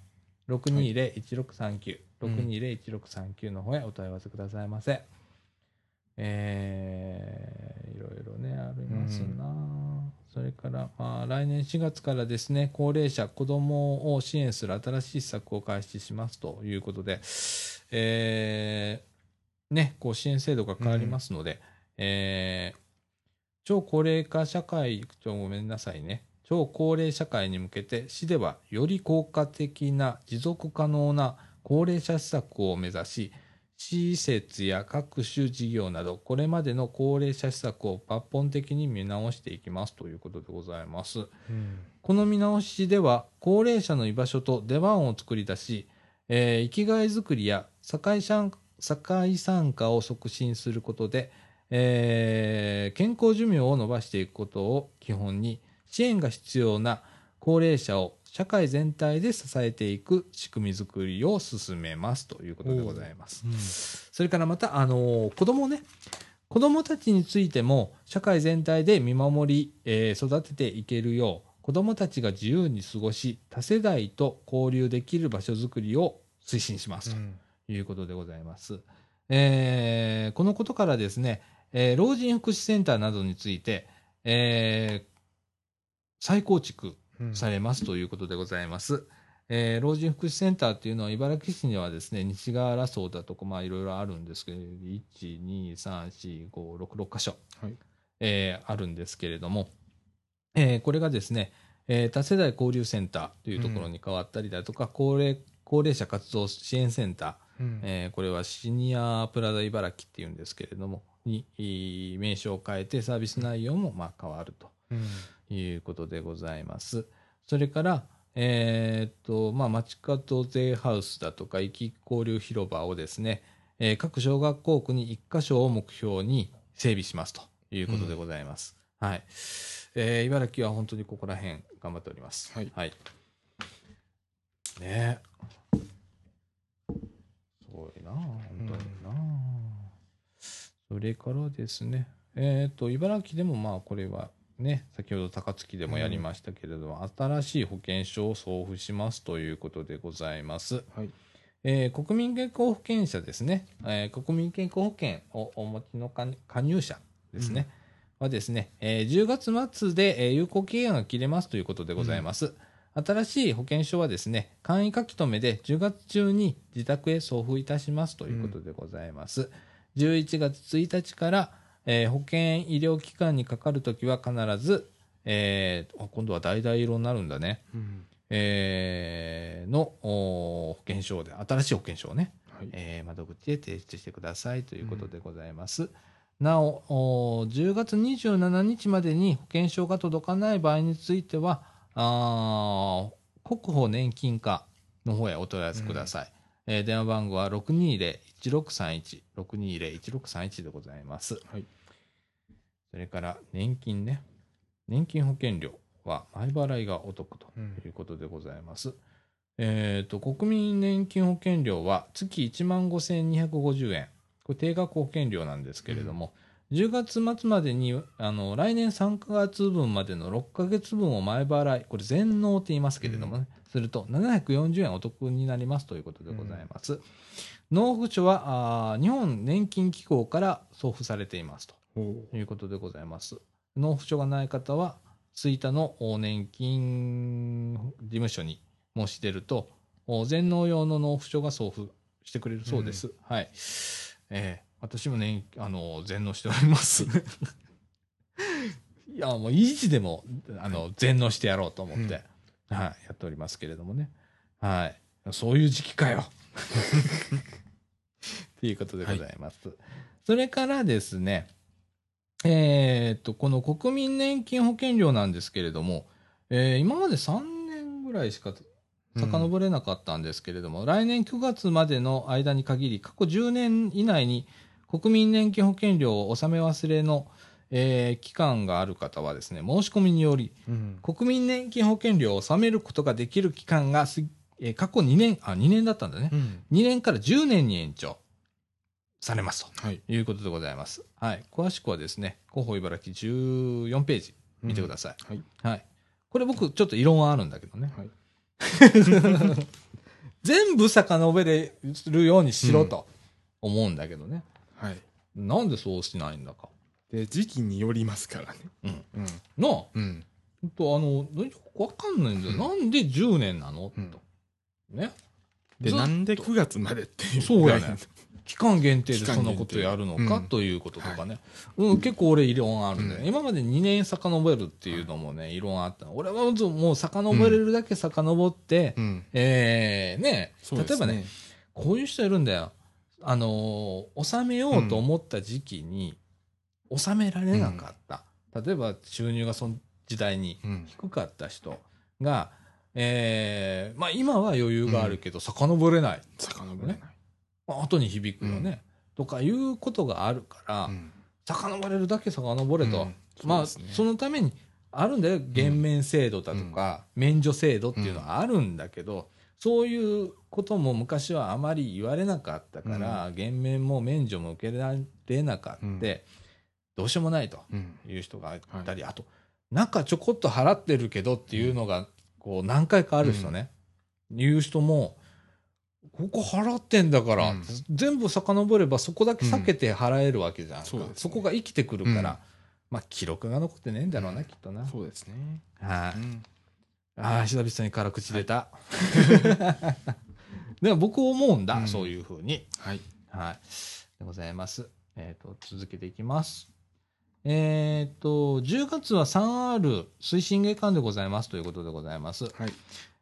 620-1639、620-1639の方へお問い合わせくださいませ。えーいろいろね、ありますな、それから、まあ、来年4月からですね、高齢者、子供を支援する新しい施策を開始しますということで、えーね、こう支援制度が変わりますので、えー超高齢化社会、ちょごめんなさいね、超高齢社会に向けて、市ではより効果的な持続可能な高齢者施策を目指し、施設や各種事業など、これまでの高齢者施策を抜本的に見直していきますということでございます。うんこの見直しでは、高齢者の居場所と出番を作り出し、えー生きがいづくりや社会参社会参加を促進することで、えー健康寿命を伸ばしていくことを基本に、支援が必要な高齢者を社会全体で支えていく仕組みづくりを進めますということでございます。それからまた、あのー子供ね、子供たちについても社会全体で見守り、えー育てていけるよう、子供たちが自由に過ごし、多世代と交流できる場所づくりを推進しますうんということでございます。えーこのことからですね、えー老人福祉センターなどについて、えー再構築うんされますということでございます。えー老人福祉センターっていうのは茨城市にはですね、西川原荘だとか、まあいろいろあるんですけど、1、2、3、4、5、6、6箇所、はいえーあるんですけれども、えーこれがですね、えー多世代交流センターというところに変わったりだとか、高齢高齢者活動支援センター、うんえーこれはシニアプラザ茨城っていうんですけれども、に名称を変えてサービス内容もまあ変わると。うんいうことでございます。それから、えーっと、まあ、街角税ハウスだとか、行き交流広場をですね、えー各小学校区に1箇所を目標に整備しますということでございます。はい。えー茨城は本当にここら辺頑張っております。はいはい。ねえ。すごいなあ本当になあそれからですね、えっ、と、茨城でもまあこれはね、先ほど高槻でもやりましたけれども、新しい保険証を送付しますということでございます。はい。えー国民健康保険者ですね、えー国民健康保険をお持ちの加加入者ですね、はですね、えー10月末で、えー有効期限が切れますということでございます。新しい保険証はですね、簡易書き留めで10月中に自宅へ送付いたしますということでございます。11月1日から、えー保険医療機関にかかるときは必ず、えーあ今度は橙色になるんだね。うんえーのお保険証で、新しい保険証をね、はいえー窓口へ提出してくださいということでございます。なおお、10月27日までに保険証が届かない場合については、あー国保年金課の方へお問い合わせください。えー電話番号は620-1631、620-1631でございます。はいそれから年金ね。年金保険料は前払いがお得とうんいうことでございます。えっ、と、国民年金保険料は月1万5250円。これ定額保険料なんですけれども、10月末までに、あの、来年3ヶ月分までの6ヶ月分を前払い、これ全納って言いますけれどもね、すると740円お得になりますということでございます。納付書はあー日本年金機構から送付されていますと。いうことでございます。納付書がない方は、吹田のお年金事務所に申し出ると、お全納用の納付書が送付してくれるそうです。はい。えー私もね、あの、全納しております。いや、もう、維持でも、あの、全納してやろうと思って、はい、やっておりますけれどもね。はい。そういう時期かよ。っていうことでございます。それからですね、えーっと、この国民年金保険料なんですけれども、えー今まで3年ぐらいしか遡れなかったんですけれども、来年9月までの間に限り、過去10年以内に国民年金保険料を納め忘れの、えー期間がある方はですね、申し込みにより、うん。国民年金保険料を納めることができる期間がす、えー過去2年、あ、2年だったんだね。うん。2年から10年に延長されますとはい。いうことでございます。はい。詳しくはですね、広報茨城14ページ見てください。はい。はい。これ僕ちょっと異論はあるんだけどね。はい。全部遡れるようにしろと思うんだけどね。はい。なんでそうしないんだか。で、時期によりますからね。うん。うん。なあ、ほうん。んとあの、よくわかんないんだよ。うんなんで10年なの、うんと。ね。で、なんで9月までっていう。そうやね。期間限定でそんなことやるのか、うんということとかね、うん結構俺異論あるんだよ、うん今まで2年遡るっていうのもね異論あった俺はもう遡れるだけ遡って、うん。えーねそうです例えばね、こういう人いるんだよあのー納めようと思った時期に納められなかった、例えば収入がその時代にうん。低かった人が、えーまあ、今は余裕があるけど、遡れない。遡れない。まあ後に響くよね、とかいうことがあるから、うん。遡れるだけ遡れと、うん。まあそそのためにあるんだよ。減免制度だとか、免除制度っていうのはあるんだけど、そういうことも昔はあまり言われなかったから、減免も免除も受けられなかった、うん。どうしようもないとうん。いう人がいたり、あとなんかちょこっと払ってるけどっていうのがこう何回かある人ね、いう人もここ払ってんだから、うん。全部遡ればそこだけ避けて払えるわけじゃんうですね。そこが生きてくるから、うん。まあ記録が残ってねえんだろうな、きっとな。そうですね。はい、うんああ、久々に辛口出た。でも僕思うんだ、うんそういうふうに。はい。はい。でございます。えっ、と、続けていきます。えっ、と、10月は 3R 推進月間でございますということでございます。はい。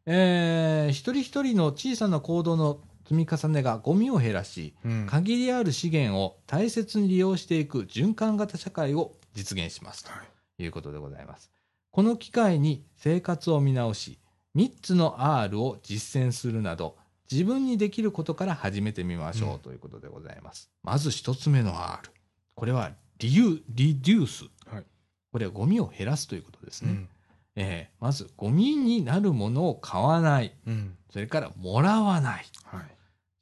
えー一人一人の小さな行動の積み重ねがゴミを減らし、うん限りある資源を大切に利用していく循環型社会を実現しますはい。ということでございます。この機会に生活を見直し、3つの R を実践するなど、自分にできることから始めてみましょううんということでございます。まず1つ目の R。これはリユリデュース。はいこれはゴミを減らすということですね。うん。えーまず、ゴミになるものを買わない。うん。それから、もらわない。はい。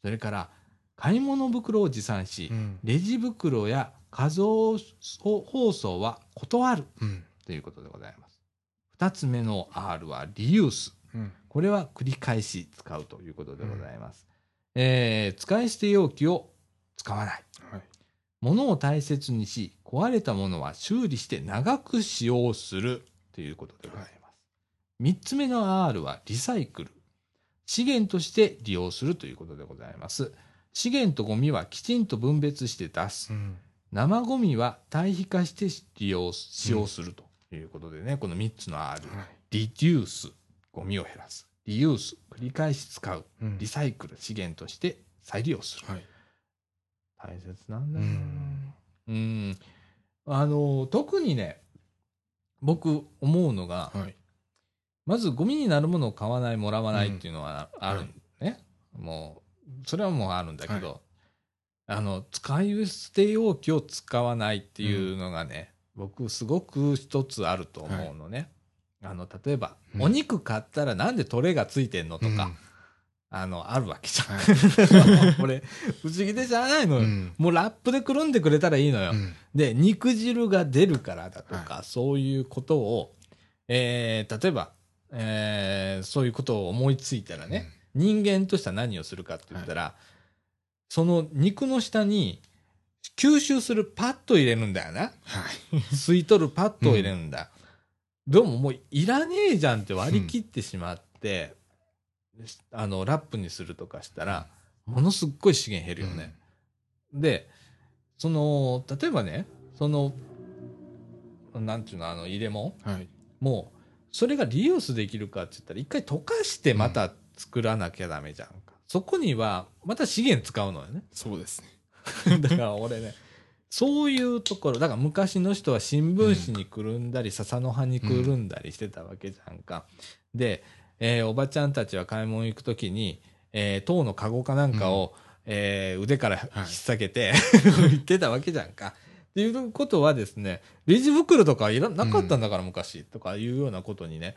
それから、買い物袋を持参し、うん。レジ袋や画像包装は断るうん。ということでございます。二つ目の R はリユース。うん。これは繰り返し使うということでございます。えー使い捨て容器を使わない。はい。物を大切にし、壊れたものは修理して長く使用するということでございます。三つ目の R はリサイクル。資源として利用するということでございます。資源とゴミはきちんと分別して出す。うん。生ゴミは堆肥化して利用、使用するということでね、この3つの R。はい。リデュース、ゴミを減らす。リユース、繰り返し使う。うんリサイクル、資源として再利用する。はい。大切なんだよなうんうん。あの、特にね、僕思うのが、はい。まずゴミになるものを買わない、もらわないっていうのはある、ね。もう、それはもうあるんだけど、あの、使い捨て容器を使わないっていうのがね、僕すごく一つあると思うのね。あの、例えば、うん。お肉買ったらなんでトレがついてんのとか、うん。あの、あるわけじゃん。はこれ、不思議でしゃあないのよ。うん。もうラップでくるんでくれたらいいのよ。うん。で、肉汁が出るからだとか、はそういうことを、えー、例えば、えー、そういうことを思いついたらね、人間としては何をするかって言ったら、その肉の下に吸収するパッド入れるんだよな。はい。吸い取るパッドを入れるんだ。でももういらねえじゃんって割り切ってしまって、あの、ラップにするとかしたら、ものすっごい資源減るよね。で、その、例えばね、その、なんていうの、あの、入れ物？はい。もう、それがリユースできるかって言ったら、一回溶かしてまた作らなきゃダメじゃんか。そこには、また資源使うのよね。そうですね。だから俺ね、そういうところ、だから昔の人は新聞紙にくるんだり、笹の葉にくるんだりしてたわけじゃんか。で、えーおばちゃんたちは買い物行くときに、えー塔のカゴかなんかを、えー腕から引っ提げて、行ってたわけじゃんか。っていうことはですね、レジ袋とかいらなかったんだから昔、とかいうようなことにね、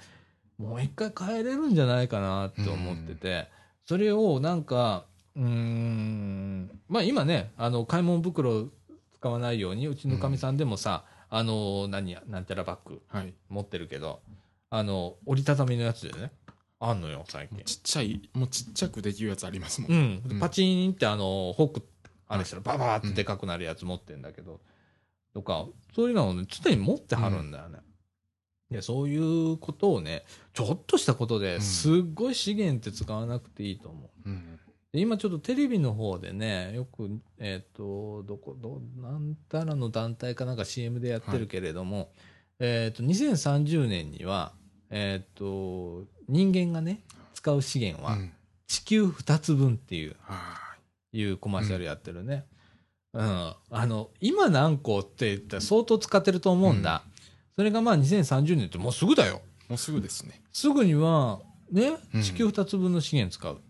もう一回変えれるんじゃないかなって思ってて、それをなんか、うーん、まあ今ね、あの、買い物袋使わないように、うちのかみさんでもさ、あの、何や、なんちゃらバッグはい。持ってるけど、あの、折りたたみのやつでね、あんのよ、最近。ちっちゃい、もうちっちゃくできるやつありますもん。うん。うんパチンってあの、フォーク、あれしたらババーってでかくなるやつ持ってんだけど、とか、そういうのをね、常に持ってはるんだよね。で、そういうことをね、ちょっとしたことでうんすっごい資源って使わなくていいと思う。うん。で今ちょっとテレビの方でね、よく、えっ、と、どこ、ど、なんたらの団体かなんか CM でやってるけれども、えっ、と、2030年には、えっ、と、人間がね、使う資源はうん地球2つ分っていう、はいうコマーシャルやってるね。うん。あの、今何個って言ったら相当使ってると思うんだ。それがまあ2030年ってもうすぐだよ。い。もうすぐですね。すぐには、ねう、ん地球2つ分の資源使う。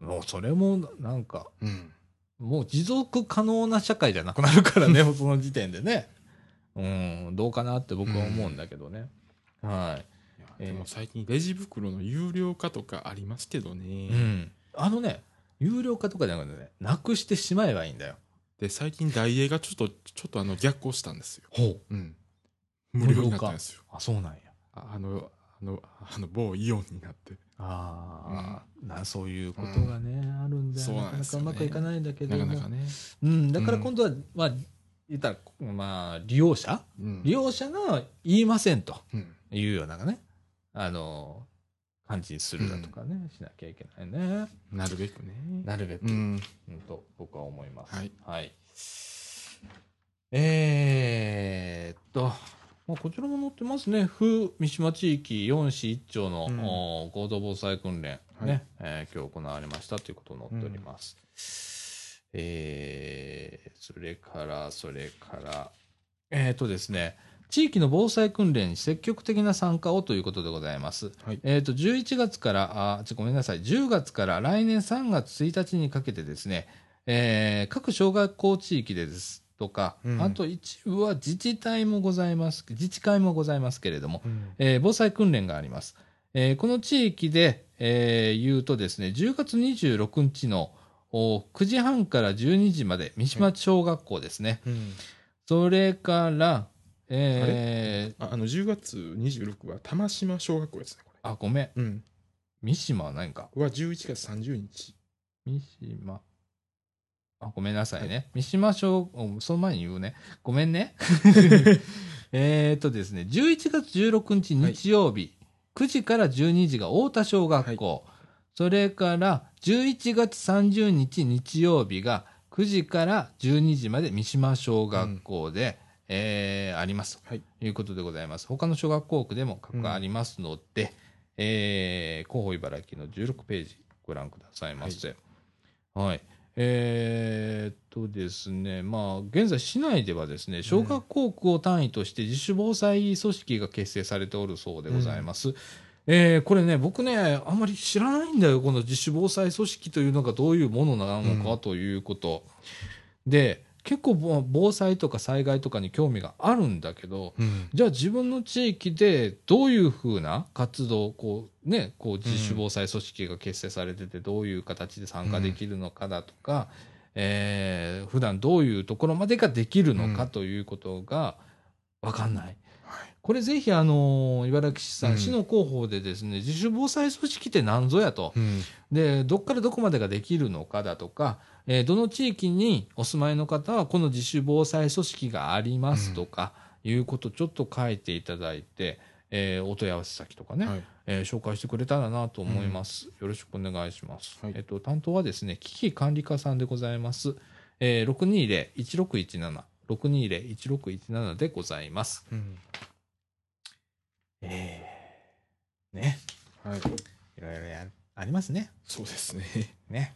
もうそれもなんか、うん。もう持続可能な社会じゃなくなるからね、も うその時点でね。うん、どうかなって僕は思うんだけどね。はい。いやえーでも最近レジ袋の有料化とかありますけどね。うん。あのね、有料化とかじゃなくてね、なくしてしまえばいいんだよ。で、最近ダイエーがちょっと、ちょっとあの逆行したんですよ。ほう。うん。無料になったんですよ。あ、そうなんや。ああの、あの、あの某イオンになって。ああ、なそういうことがね、あるんだよ。そうなかなかうなんですよねまくいかないんだけども。なかなかね。うん、だから今度は、まあ、言ったら、まあ、利用者うん利用者が言いませんとうん。いうようなね、あの、感じにするだとかね、しなきゃいけないね。なるべくね。なるべく、ううん、ん。と僕は思います。はい。はい。えーっと、まあ、こちらも載ってますね。風三島地域4市1町の、うんお合同防災訓練、はいね、えー今日行われましたということ載っております。えーそれから、それから、えーっとですね、地域の防災訓練に積極的な参加をということでございます。はい。えっ、と、11月から、あ、ちょ、ごめんなさい、10月から来年3月1日にかけてですね、えー各小学校地域でですとか、うんあと一部は自治体もございます、自治会もございますけれども、うんえー防災訓練があります。えーこの地域で、えー言うとですね、10月26日のお9時半から12時まで、三島小学校ですね。うんそれから、えーああの、10月26は玉島小学校ですね、これ。あ、ごめん。うん。三島は何かは11月30日。三島。あ、ごめんなさいね。三島小、おその前に言うね。ごめんね。えーっとですね、11月16日日曜日、9時から12時が太田小学校。それから、11月30日日曜日が9時から12時まで三島小学校で、えーあります。はい。ということでございます。他の小学校区でも各ありますので、えー広報茨城の16ページご覧くださいませ。はい。えーっとですね、まあ、現在市内ではですね、小学校区を単位として自主防災組織が結成されておるそうでございます。えーこれね、僕ね、あんまり知らないんだよ、この自主防災組織というのがどういうものなのかということ。で、結構ぼ防災とか災害とかに興味があるんだけど、うん。じゃあ自分の地域でどういうふうな活動、こうね、こう自主防災組織が結成されててどういう形で参加できるのかだとか、えー普段どういうところまでができるのかということがわかんない。はい。これぜひあの、茨城市さん、うん市の広報でですね、自主防災組織って何ぞやと。うん。で、どっからどこまでができるのかだとか、えーどの地域にお住まいの方はこの自主防災組織がありますとか、いうことをちょっと書いていただいて、えーお問い合わせ先とかね、はい。えー紹介してくれたらなと思います。よろしくお願いします。はいえっと、担当はですね、危機管理課さんでございます。えー、620-1617、620-1617でございます。うん。えー、ね、はい。いろいろやありますね。そうですね。ね。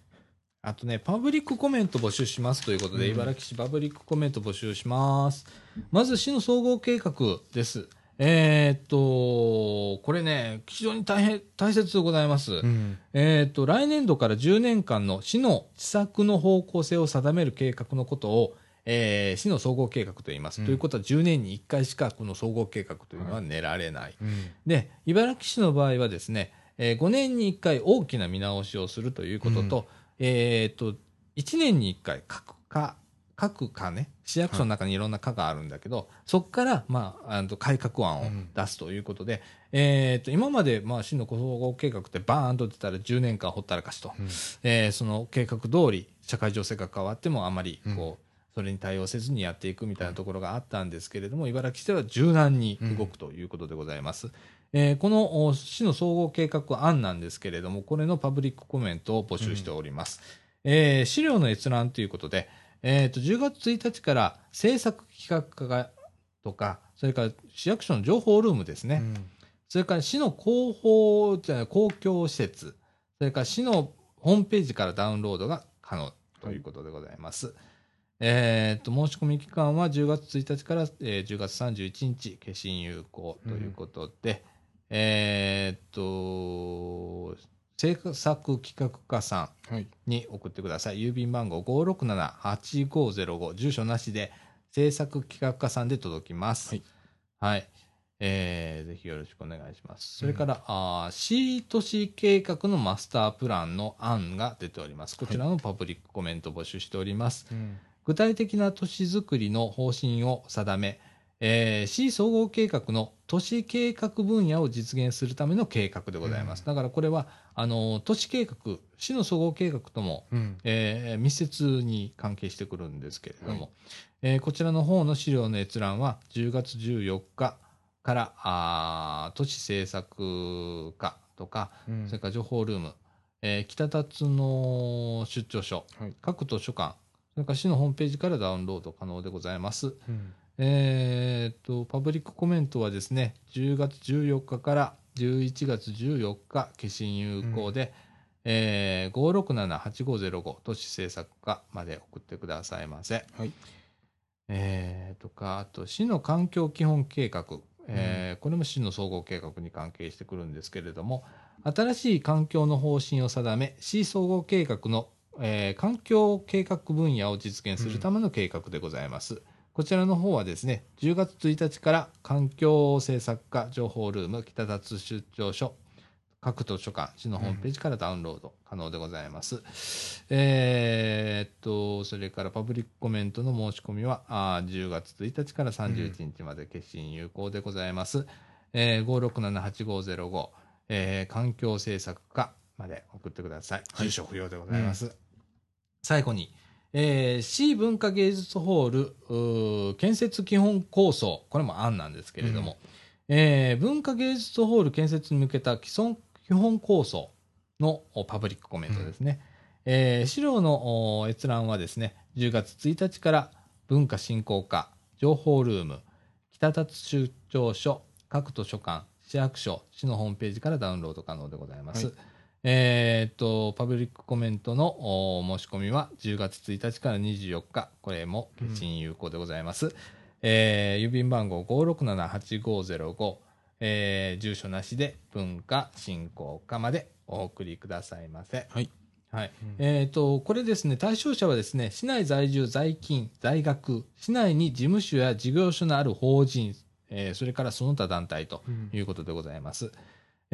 あとね、パブリックコメント募集しますということで、うん茨城市パブリックコメント募集します。まず、市の総合計画です。えーっと、これね、非常に大変、大切でございます。うん。えーっと、来年度から10年間の市の施策の方向性を定める計画のことを、えー市の総合計画と言います。うんということは10年に1回しかこの総合計画というのは練られない。うん。で、茨城市の場合はですね、えー5年に1回大きな見直しをするということと、えーっと、1年に1回各課、各課ね、市役所の中にいろんな課があるんだけど、そこから、まあ、あの改革案を出すということで、えーっと、今まで、まあ、市の総合計画ってバーンと出たら10年間ほったらかしと、うん。えーその計画通り社会情勢が変わってもあまりこう、それに対応せずにやっていくみたいなところがあったんですけれども、茨城市では柔軟に動くということでございます。えーこのお市の総合計画案なんですけれども、これのパブリックコメントを募集しております。えー資料の閲覧ということで、えーと10月1日から政策企画課がとか、それから市役所の情報ルームですね、うん。それから市の広報じゃ公共施設、それから市のホームページからダウンロードが可能ということでございます。えーっと、申し込み期間は10月1日から、えー10月31日、消印有効ということで、えーっと、政策企画課さん、はい。に送ってください。郵便番号567-8505、住所なしで、制作企画課さんで届きます。はい。はい。えーぜひよろしくお願いします。それから、あー市都市計画のマスタープランの案が出ております。こちらのパブリックコメント募集しております。うん。具体的な都市づくりの方針を定め、えー市総合計画の都市計画分野を実現するための計画でございます。うんだからこれは、あの、都市計画、市の総合計画とも、うん。えー密接に関係してくるんですけれども、はいえーこちらの方の資料の閲覧は10月14日からあー都市政策課とか、うんそれから情報ルーム、えー北辰の出張所、はい。各図書館、それから市のホームページからダウンロード可能でございます。うん。えーっと、パブリックコメントはですね、10月14日から11月14日、消印有効で、えー、567-8505都市政策課まで送ってくださいませ。はい。えーとか、あと、市の環境基本計画、えーこれも市の総合計画に関係してくるんですけれども、新しい環境の方針を定め、市総合計画の、えー環境計画分野を実現するための計画でございます。こちらの方はですね、10月1日から環境政策課情報ルーム北立出張所各図書館、市のホームページからダウンロード可能でございます。えーっと、それからパブリックコメントの申し込みは、あー10月1日から31日まで決心有効でございます。えー、567-8505、えー環境政策課まで送ってください。はい住所不要でございます。最後に、えー、市文化芸術ホール建設基本構想、これも案なんですけれども、えー文化芸術ホール建設に向けた基礎基本構想のおパブリックコメントですね。えー資料のお閲覧はですね、10月1日から文化振興課、情報ルーム、北立出張所、各図書館、市役所、市のホームページからダウンロード可能でございます。はいえーっと、パブリックコメントのお申し込みは10月1日から24日、これも決心有効でございます。えー郵便番号567-8505、えー住所なしで文化振興課までお送りくださいませ。はい。はい。うんえっ、と、これですね、対象者はですね、市内在住、在勤、在学、市内に事務所や事業所のある法人、えーそれからその他団体とうんいうことでございます。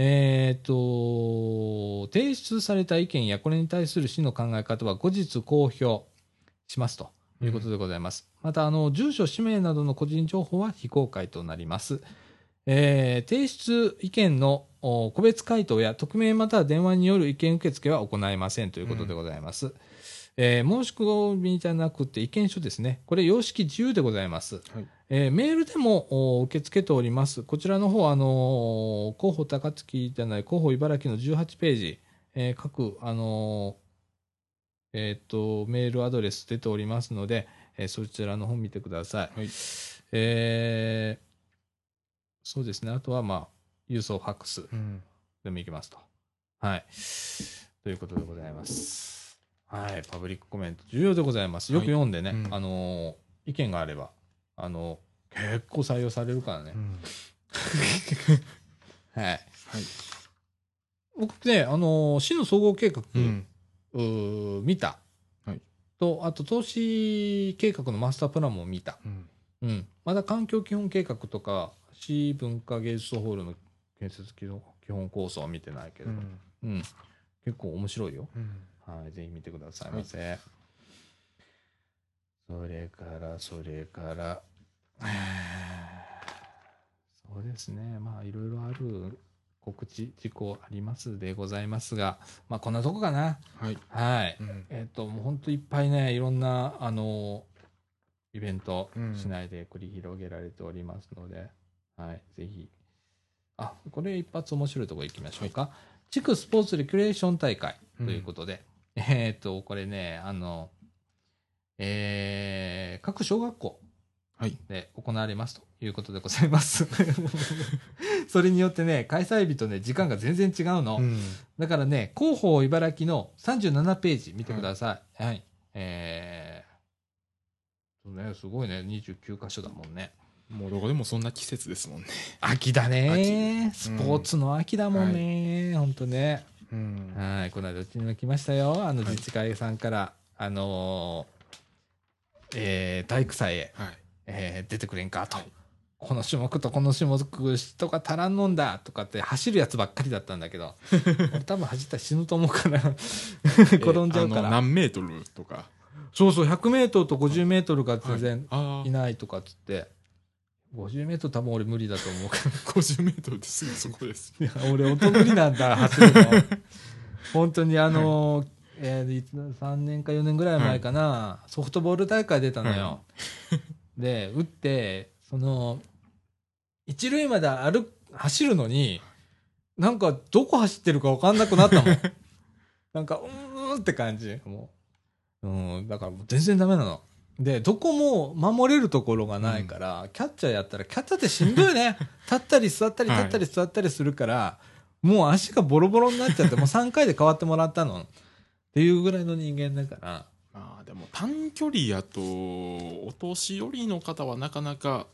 えっ、と、提出された意見やこれに対する市の考え方は後日公表しますということでございます。また、あの、住所、氏名などの個人情報は非公開となります。えー提出意見の個別回答や匿名または電話による意見受付は行いませんということでございます。えー申し込みじゃなくて意見書ですね。これ、様式自由でございます。はいえーメールでもお受け付けております。こちらの方、あのー広報高槻じゃない、広報茨城の18ページ、えー各、あのーえっ、と、メールアドレス出ておりますので、えーそちらの方見てください。はいえーそうですね。あとは、まあ、郵送ファックスうん。でもいきますと。はい。ということでございます。はい。パブリックコメント重要でございます。よく読んでね、はいうんあのー意見があれば、あのー結構採用されるからねう。ん はい。はい。僕ね、あのー市の総合計画、うん。見た。はいと、あと投資計画のマスタープランも見た。うん。うん。まだ環境基本計画とか、市文化芸術ホールの建設基本構想は見てないけれど、うん。うん。結構面白いよ。うん。はい、ぜひ見てくださいませ。それから、それから、そうですね、まあ、いろいろある告知事項ありますでございますが、まあ、こんなとこかな。はい。はい。うん。えっ、と、もう本当いっぱいね、いろんな、あの、イベントうん、市内で繰り広げられておりますので、はい、ぜひ。あ、これ一発面白いところ行きましょうか。地区スポーツレクリエーション大会ということで、えっ、と、これね、あの、えー各小学校はい。で行われますということでございます。それによってね、開催日とね、時間が全然違うの。うん。だからね、広報茨城の37ページ見てください。はい。えー、そうね、すごいね、29箇所だもんね。もうどこでもそんな季節ですもんね。秋だね。秋スポーツの秋だもんね。ほんとね。うん。はい。この間うちにも来ましたよ。あのはい自治会さんから、あのーえー体育祭へ、はい。えー出てくれんかと。はいこの種目とこの種目とか足らんのんだとかって走るやつばっかりだったんだけど、俺多分走ったら死ぬと思うから、転んじゃうから。えあの何メートルとか？そうそう、100メートルと50メートルが全然あいないとかっつって、50メートル多分俺無理だと思うけあ、50メートルですぐそこです。ど。いや、俺音無理なんだ、走るの。本当にあの、えーいつ3年か4年ぐらい前かな、ソフトボール大会出たのよ。で、打って、その、一塁まで歩く、走るのに、なんかどこ走ってるか分かんなくなったもん。なんか、うーんって感じ。もう。うん、だからもう全然ダメなの。で、どこも守れるところがないから、キャッチャーやったら、キャッチャーってしんどいね。立ったり座ったりはい立ったり座ったりするから、もう足がボロボロになっちゃって、もう3回で変わってもらったの。っていうぐらいの人間だから、まあでも短距離やと、お年寄りの方はなかなか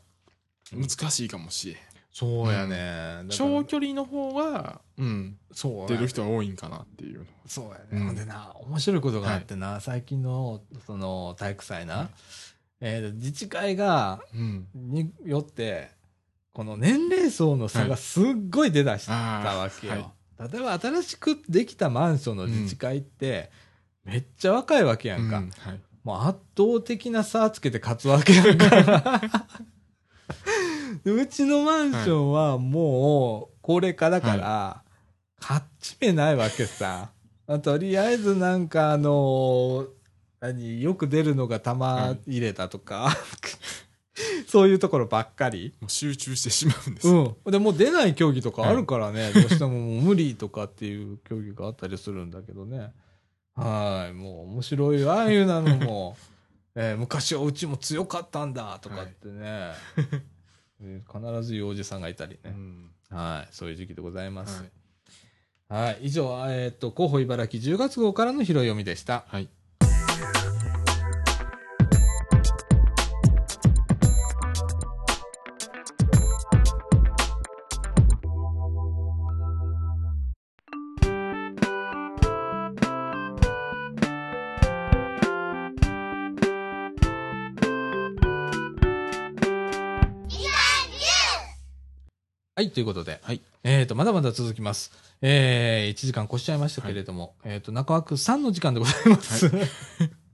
難しいかもしれん。そうやね。長距離の方が、うん、そうや出る人は多いんかなっていうの。そうやね。うんほんでな、面白いことがあってな、最近の、その、体育祭な、はいえー自治会が、うん。によって、この年齢層の差がすっごい出だしたわけよ。あ例えば新しくできたマンションの自治会って、めっちゃ若いわけやんか。もう圧倒的な差つけて勝つわけやんか。でうちのマンションはもう高齢化だから、勝ち目ないわけさ。あとりあえずなんかあのー何、よく出るのが玉入れたとか、そういうところばっかり。もう集中してしまうんです。うん。でもう出ない競技とかあるからね、どうしてももう無理とかっていう競技があったりするんだけどね。はい。もう面白いああいうなのも、えー昔はうちも強かったんだとかってね。え ー必ずいうおじさんがいたりね。うんはい。そういう時期でございます。はいはい。以上、えーっと、広報茨城10月号からの拾い読みでした。はい。はい、ということで。はい。えっ、と、まだまだ続きます。えー、1時間越しちゃいましたけれども、えっ、と、中枠3の時間でございます。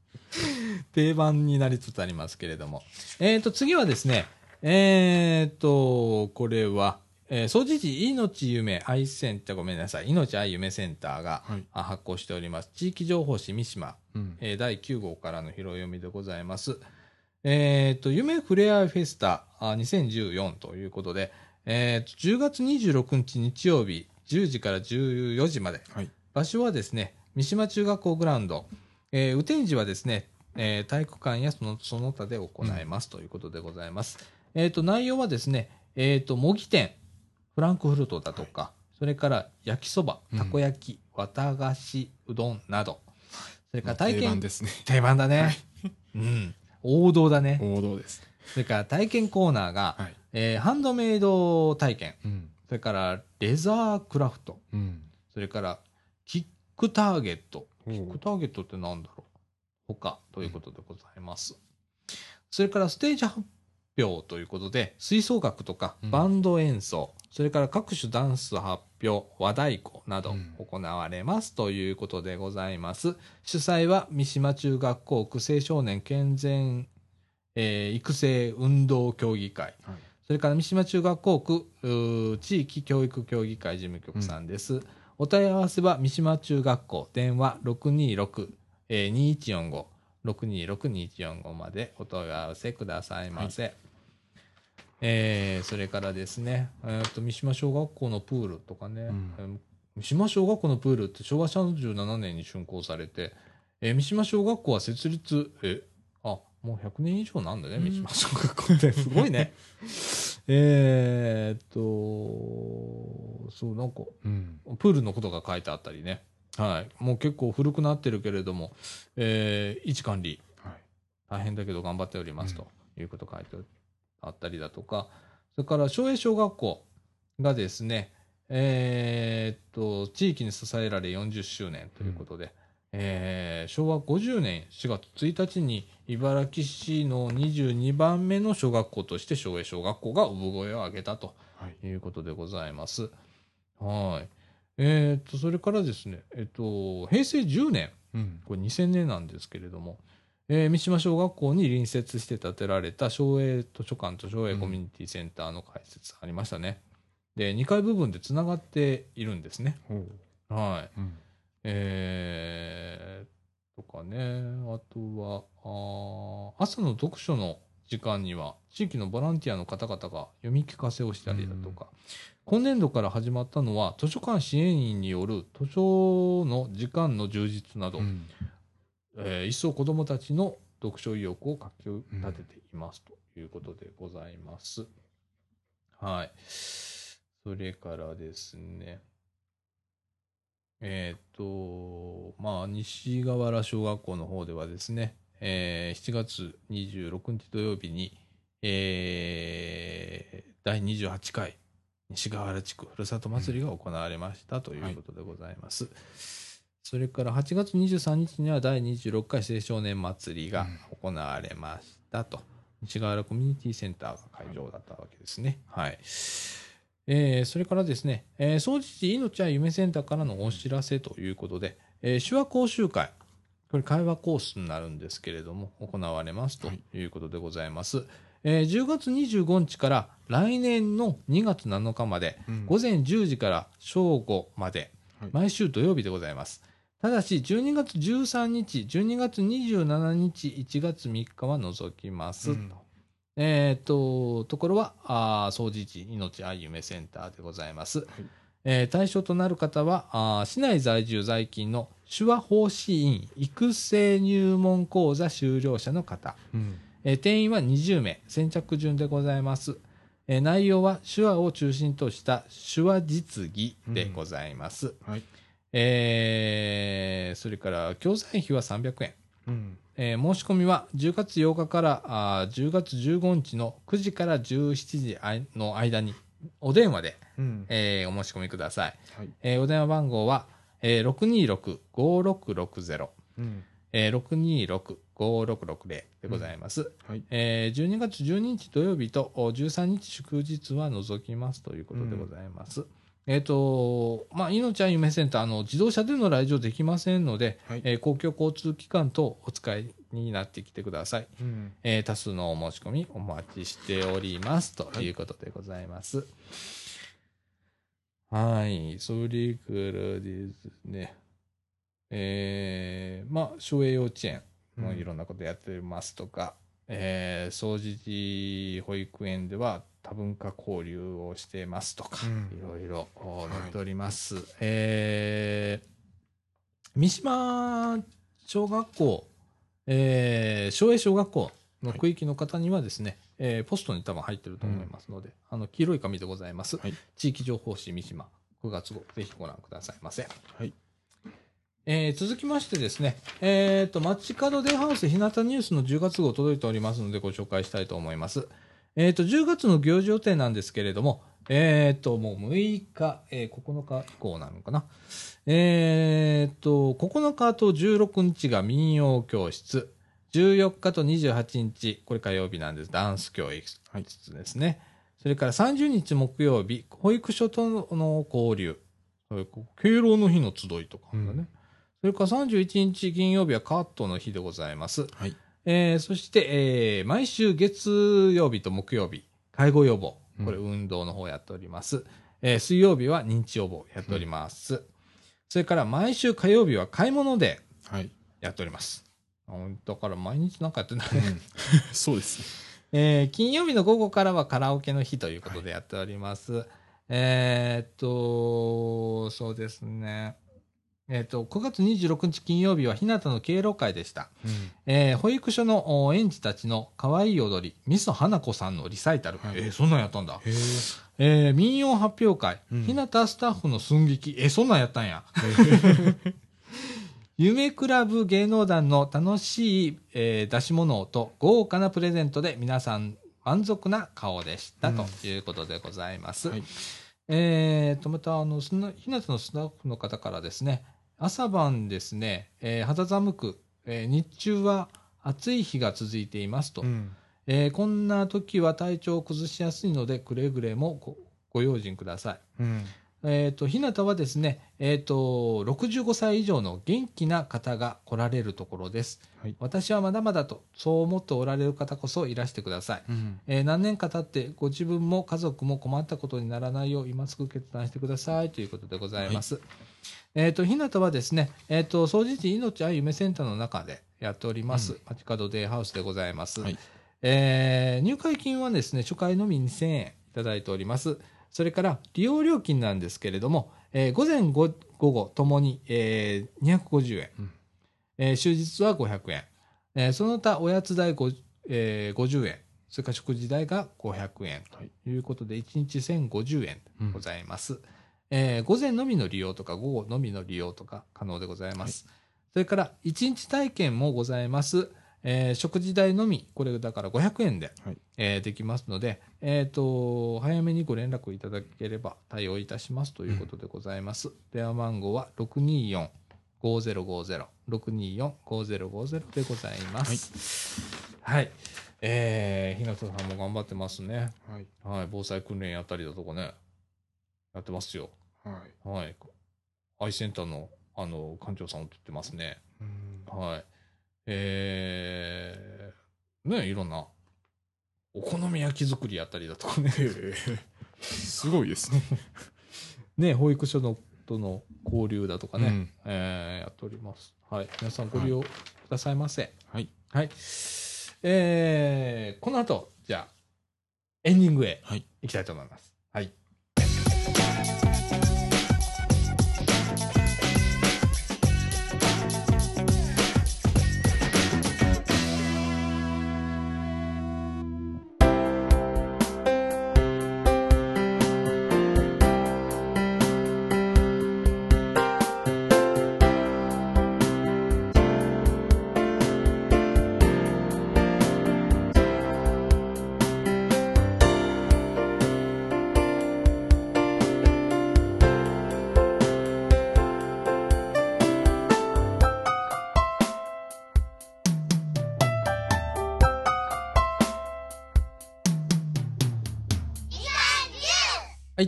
定番になりつつありますけれども。えっ、と、次はですね、えっ、と、これは、えー、総持寺命夢愛センター、ごめんなさい、命愛夢センターが、発行しております。地域情報誌三島、うん。えー第9号からの拾い読みでございます。えっ、と、夢フレアフェスタあ2014ということで、えーと、10月26日日曜日、10時から14時まで。はい。場所はですね、三島中学校グラウンド。えー、雨天時はですね、えー体育館やそのその他で行いますということでございます。えっ、と、内容はですね、えっ、と、模擬店、フランクフルトだとか、それから焼きそば、たこ焼き、綿菓子、うどんなど、それから体験、定番ですね。定番だね。うん。王道だね。王道です。それから体験コーナーが、はい。えーハンドメイド体験、うん。それからレザークラフト、うん。それからキックターゲット。キキックターゲットってなんだろう？他ということでございます。それからステージ発表ということで、吹奏楽とかうんバンド演奏、それから各種ダンス発表、和太鼓などうん行われますということでございます。主催は三島中学校区青少年健全、えー育成運動協議会、はい。それから三島中学校区地域教育協議会事務局さんです。お問い合わせは三島中学校電話626-2145 626-2145までお問い合わせくださいませ。えーそれからですね、えーと三島小学校のプールとかね、うんえー三島小学校のプールって昭和37年に竣工されて、えー三島小学校は設立、えあ、もう100年以上なんだね、うん三島小学校って。すごいね。えーっと、そう、なんか、うん。プールのことが書いてあったりね。はい。もう結構古くなってるけれども、えー、位置管理、はい。大変だけど頑張っておりますということ書いてあったりだとか、それから昭栄小学校がですね、えーっと、地域に支えられ40周年ということで、えー昭和50年4月1日に茨城市の22番目の小学校として昭栄小学校が産声を上げたとはい。いうことでございます。はい。えーっと、それからですね、えっと、平成10年、うん。これ2000年なんですけれども、えー三島小学校に隣接して建てられた昭栄図書館と昭栄コミュニティセンターの開設ありましたね。で、2階部分でつながっているんですね。はい。うん。えー、とかね、あとは、あー朝の読書の時間には、地域のボランティアの方々が読み聞かせをしたりだとか、今年度から始まったのは、図書館支援員による図書の時間の充実など、うん。えー一層子どもたちの読書意欲をかき立てていますということでございます。はい。それからですね、えっ、と、まあ、西河原小学校の方ではですね、えー7月26日土曜日に、えー第28回西河原地区ふるさと祭りが行われましたということでございます。それから8月23日には第26回青少年祭りが行われましたと。西河原コミュニティセンターが会場だったわけですね。はい。えーそれからですね、えー、総持寺命は夢センターからのお知らせということで、えー手話講習会、これ会話コースになるんですけれども、行われますということでございます。えー10月25日から来年の2月7日まで、うん午前10時から正午まで、はい毎週土曜日でございます。ただし、12月13日、12月27日、1月3日は除きます。うんえっ、と、ところは、あー総持寺命愛夢センターでございます。えー対象となる方は、あー市内在住在勤の手話奉仕員育成入門講座修了者の方、うん。えー定員は20名、先着順でございます。えー内容は手話を中心とした手話実技でございます。はい。えーそれから教材費は300円。うん。えー申し込みは10月8日からあー10月15日の9時から17時あいの間にお電話で、うん。えーお申し込みください。はい。えーお電話番号は、えー、626-5660、うん。えー、626-5660でございます。はい。えー12月12日土曜日とお13日祝日は除きますということでございます。えっ、と、まあ、命は夢センター、あの、自動車での来場できませんので、はいえー公共交通機関とお使いになってきてください。うん。えー多数のお申し込みお待ちしておりますということでございます。はい。それからですね。えー、まあ、省営幼稚園もいろんなことやってますとか、えー、総除寺保育園では多文化交流をしてますとか、うんいろいろ載っております。えー、三島小学校、えー、省営小学校の区域の方にはですね、えーポストに多分入ってると思いますので、あの、黄色い紙でございます。はい地域情報誌三島9月号、ぜひご覧くださいませ。はい。えー続きましてですね、えっ、と、街角デハウス日向ニュースの10月号届いておりますのでご紹介したいと思います。えっ、と、10月の行事予定なんですけれども、えっ、と、もう6日、えー9日以降なのかな。えっ、と、9日と16日が民謡教室、14日と28日、これ火曜日なんです。ダンス教育室ですね。それから30日木曜日、保育所との交流。敬老の日の集いとかね。うんそれから31日金曜日はカットの日でございます。はい。えーそして、えー毎週月曜日と木曜日、介護予防。うんこれ運動の方やっております。えー水曜日は認知予防やっております。それから毎週火曜日は買い物ではい。やっております。あだから毎日なんかやってない。うん そうですね。えー金曜日の午後からはカラオケの日ということでやっております。えーっと、そうですね。えーっと、9月26日金曜日は日向の敬老会でした。うんえー保育所のお園児たちの可愛い踊り、ミス花子さんのリサイタル。はいえーそんなんやったんだ。へえー民謡発表会、うん日向スタッフの寸劇。えーそんなんやったんや。夢クラブ芸能団の楽しい、えー出し物と豪華なプレゼントで皆さん満足な顔でした、うんということでございます。はいえーと、また、あの、その、ひなたのスタッフの方からですね、朝晩ですね、えー肌寒く、えー日中は暑い日が続いていますと。うんえーこんな時は体調を崩しやすいので、くれぐれもごご用心ください。うんえっ、と、ひなたはですね、えっ、と、65歳以上の元気な方が来られるところです。はい私はまだまだと、そう思っておられる方こそいらしてください。うんえー何年か経ってご自分も家族も困ったことにならないよう今すぐ決断してくださいということでございます。えっ、と、ひなたはですね、えっ、と、総除寺命愛夢センターの中でやっております、うん。街角デイハウスでございます。はい。えー入会金はですね、初回のみ2000円いただいております。それから、利用料金なんですけれども、えー午前午午後ともに、えー250円、うん。えー終日は500円、えーその他おやつ代ご、えー50円、それから食事代が500円。はい。ということで、1日1050円うん。ございます。えー午前のみの利用とか、午後のみの利用とか可能でございます。それから、1日体験もございます。えー食事代のみ、これだから500円で、はいえーできますので、えっ、と、早めにご連絡いただければ対応いたしますということでございます。電話番号は624-5050、624-5050でございます。はい。えー、日向さんも頑張ってますね。はいはい。防災訓練やったりだとかね、やってますよ。はいはい。アイセンターの、あの、館長さんも言ってますね。うんはい。えー、ね、いろんな、お好み焼き作りやったりだとかね、すごいですね。ね、保育所のとの交流だとかね、うんえーやっております。はい。皆さんご利用くださいませ。はいはい。えー、この後、じゃあ、エンディングへはい行きたいと思います。はい。はい、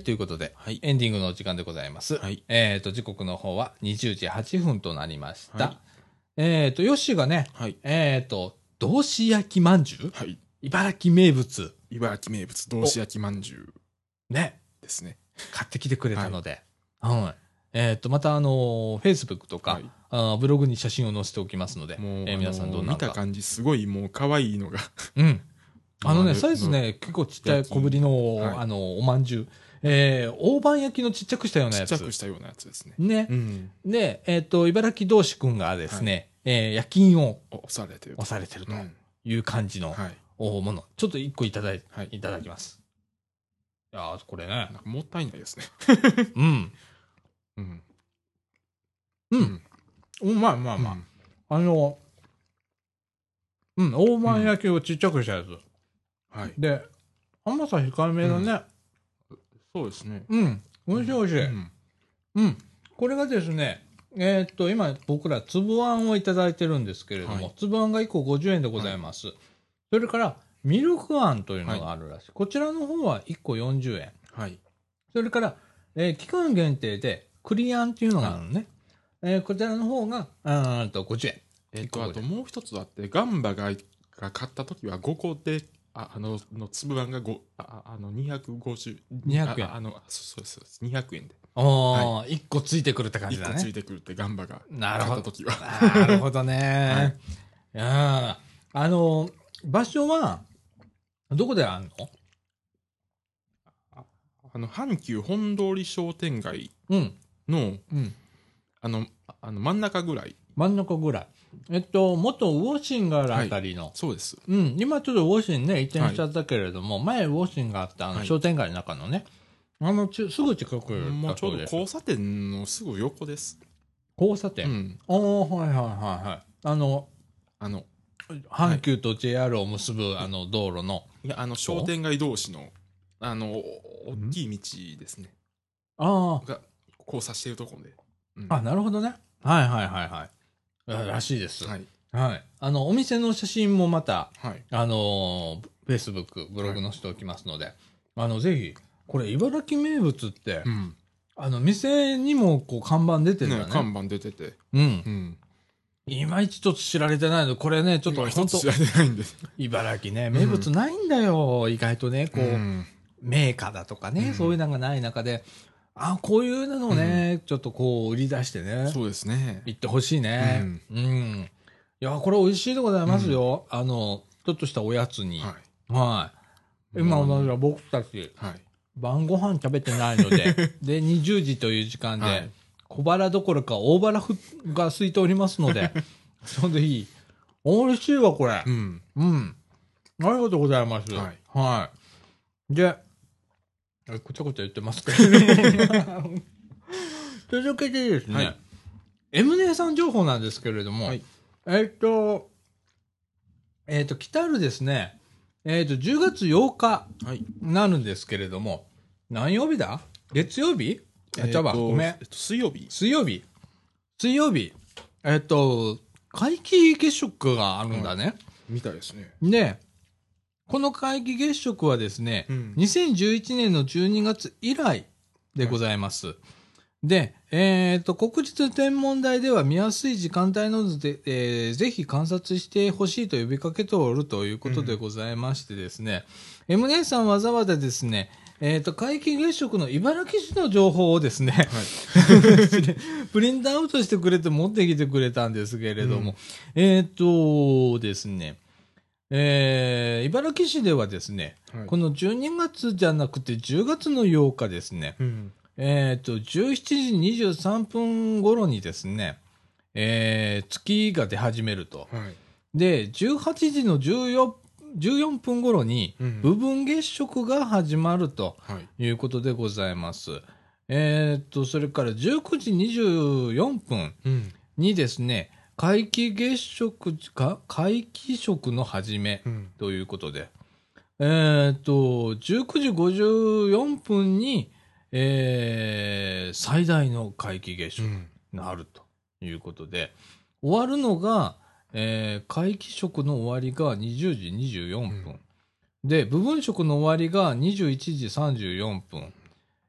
ということで、はいエンディングのお時間でございます。はいえっ、と、時刻の方は20時8分となりました。はいえっ、と、ヨッシーがね、はいえっ、と、同志焼きまんじゅう？はい茨城名物。茨城名物同志焼きまんじゅうね。ですね買ってきてくれたので、はい。えっ、と、また、あの、Facebook とか、はいあーブログに写真を載せておきますので、もう、えー皆さんどんな見たか。感じすごいもう可愛いのが。うん。あのね、まサイズね、結構ちっちゃい小ぶりの、はいあの、おまんじゅう。えー、大判焼きのちっちゃくしたようなちっやつ。ちゃくしたようなやつですね。ね。うん。で、えっ、と、茨城同士くんがですね、えー焼き印を押されてる。押されてるとうんいう感じの、はい。おもの。ちょっと一個いただい,、はいいただきます。いやーこれねなん。かもったいないですね。うん。うん。うん。うまいうまいうまい。んあの、うん、大判焼きをちっちゃくしたやつ。はい。で、甘さ控えめだね。そうですね。うん。美味しい美味しい。うんうん。これがですね、えーっと、今僕ら粒あんをいただいてるんですけれども、はい粒あんが1個50円でございます。それから、ミルクあんというのがあるらしい。こちらの方は1個40円。はい。それから、えー期間限定で、栗あんっていうのがあるのね。えーこちらの方が、うーんと50円。えっと、あともう一つあって、ガンバがが買った時は5個で、ああの、の粒あんが5、あああの、250。200円ああの、そうそうです。200円で。おー、1個ついてくるって感じ1だね。個ついてくるってガンバがなるほど。買った時は。なるほどね。い、やーあの、場所は、どこであるの？あの、阪急本通り商店街うん。の、うん。あの、ああの真ん中ぐらい。真ん中ぐらい。えっと、元ウォッシンがあるあたりの。そうです。うん。今ちょっとウォッシンね、移転しちゃったけれども、前ウォッシンがあったあのはい商店街の中のね、あのち、すぐ近くもうちょうど交差点のすぐ横です。う交差点？ん。おー、はいはいはいはい。あの、あの、阪急と JR を結ぶ、あの道路の。いや、あの、商店街同士の、あの、お大きい道ですね。あが、交差しているところで。うんあ、あ、なるほどね。はいはいはいはい。あらしいです。はい。はい。あの、お店の写真もまた、はい。あのー、Facebook、ブログ載せておきますので、あの、ぜひ、これ、茨城名物って、うん。あの、店にも、こう、看板出てるんだね。ね、看板出てて。うん。うん。いまいちちょっと知られてないの。これね、ちょっと、本当一つ知られてないんです。茨城ね、名物ないんだよ。意外とね、こう、うんメーカーだとかね、うんそういうのがない中で、あ、こういうのをね、ちょっとこう、売り出してね、そうですね。行ってほしいね。うん。いや、これ美味しいでございますよ。あの、ちょっとしたおやつに。ははい。い。今、うんまだ僕たち、はい。晩ご飯食べてないので、で、20時という時間で、はい小腹どころか大腹ふが空いておりますので、ちょうどいい。美味しいわ、これう。ん。うん。ありがとうございます。はい。はい。で、あこちゃこちゃ言ってますけれども。続けてですね、はい M 姉さん情報なんですけれども、はいえっと、えっと、来たるですね、えっと、10月8日はい。になるんですけれども、何曜日だ？月曜日？あ、ちゃうわ、えーとごめんえっ。と水曜日。水曜日。水曜日。えっと、皆既月食があるんだね。みたいですね。で、この皆既月食はですね、うん2011年の12月以来でございます。で、えっ、と、国立天文台では見やすい時間帯などで、えーぜひ観察してほしいと呼びかけておるということでございましてですね、M 姉さんわざわざですね、えっ、と、皆既月食の茨城市の情報をですね、はい。プリントアウトしてくれて持ってきてくれたんですけれども、えっ、とですね、えー茨城市ではですね、はいこの12月じゃなくて10月の8日ですね、うん。えっ、と、17時23分頃にですね、えー月が出始めると。はい。で、18時の14 14分頃にうん部分月食が始まると。はい。いうことでございます。えーっと、それから19時24分うん。にですね、皆既月食か、皆既食の始めうん。ということで、えーっと、19時54分に、えー最大の皆既月食うん。になるということで、終わるのが、えー皆既食の終わりが20時24分。うんで、部分食の終わりが21時34分。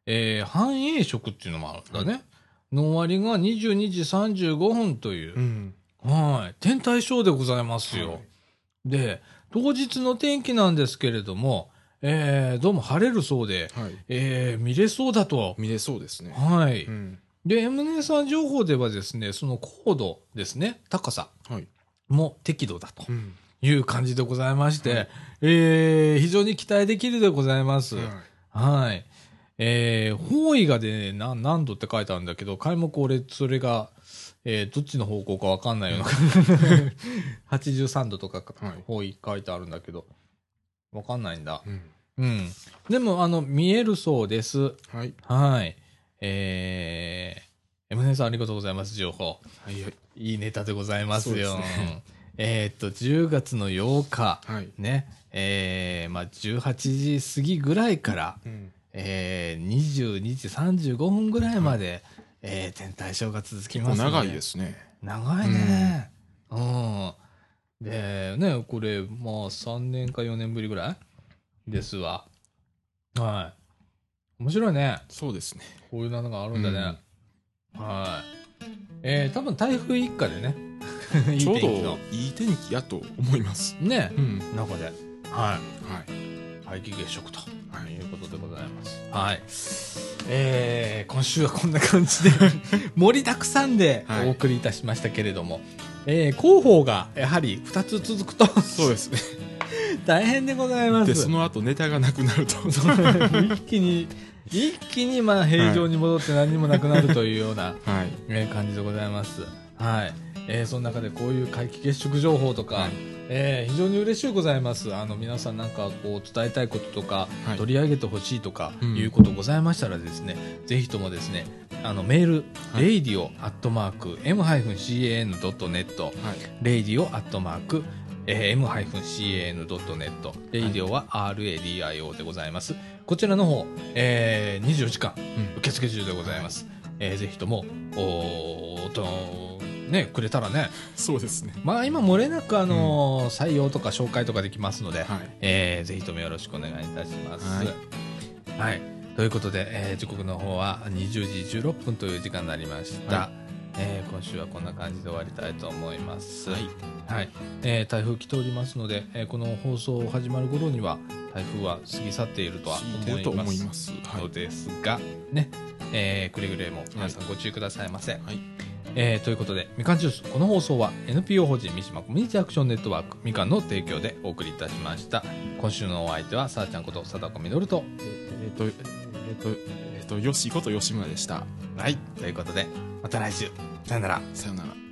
えー繁栄食っていうのもあるんだね。の終わりが22時35分というう、ん。はい。天体ショーでございますよ。はいで、当日の天気なんですけれども、えー、どうも晴れるそうで、はい。えー、見れそうだと。見れそうですね。はい。うん。で、M 姉さん情報ではですね、その高度ですね、高さはい。も適度だとうん。いう感じでございまして、はいえー、非常に期待できるでございます。はいはい。えー、方位がで、ね、な何度って書いてあるんだけど、開目俺、それが、えー、どっちの方向かわかんないような。83度とかはい方位書いてあるんだけど、わかんないんだ。うん。うん。でも、あの、見えるそうです。はい。はい。えー、M ネさんありがとうございます、情報。はい。はい。いいネタでございますよ。すねえーっと、10月の8日、はい。ね、えー、まあ、18時過ぎぐらいから、うん。えー、22時35分ぐらいまで、えー、天体ショーが続きます、ね。。長いですすね。長いね。うん。で、ね、これ、まあ、3年か4年ぶりぐらい？ですわ。はい。面白いね。そうですね。こういうのがあるんだね。はい。えー、多分台風一過でね。い いちょうどいい天気やと思います。ねう、ん。中で。はい。はい。皆既月食とはいいうことでございます。はい。えー、今週はこんな感じで 盛りだくさんではいお送りいたしましたけれども、えー、広報がやはり2つ続くとそうですね。大変でございます。で、その後ネタがなくなると。一気に、一気にまあ平常に戻って何にもなくなるというような、はい。えー感じでございます。はい。えーその中でこういう皆既月食情報とか、はいえー非常に嬉しいございます。あの、皆さんなんかこう伝えたいこととか、はい取り上げてほしいとか、うんいうことございましたらですね、ぜひともですね、あの、メール、はい radio.m-can.net、はい。radio. えー m-can.net。radio は radio でございます。こちらの方、えー24時間うん受付中でございます。えーぜひとも、おーと、ね、くれたらね。そうですね。まあ今漏れなくあのー採用とか紹介とかできますので、はい。えーぜひともよろしくお願いいたします。ははいい。ということで、えー時刻の方は20時16分という時間になりました。はえー今週はこんな感じで終わりたいと思います。はい。はい、えー台風来ておりますので、えーこの放送始まる頃には台風は過ぎ去っているとは思います思います。はいの。ですが、ね、えーくれぐれも皆さんご注意くださいませ。はい。えーということで、みかんジュース、この放送は NPO 法人三島コミュニティアクションネットワークみかんの提供でお送りいたしました。今週のお相手は、さあちゃんこと貞子みのると、えっと、えっと、えっと、よしこと吉村でした。はい、ということで、また来週、さよなら。さよなら。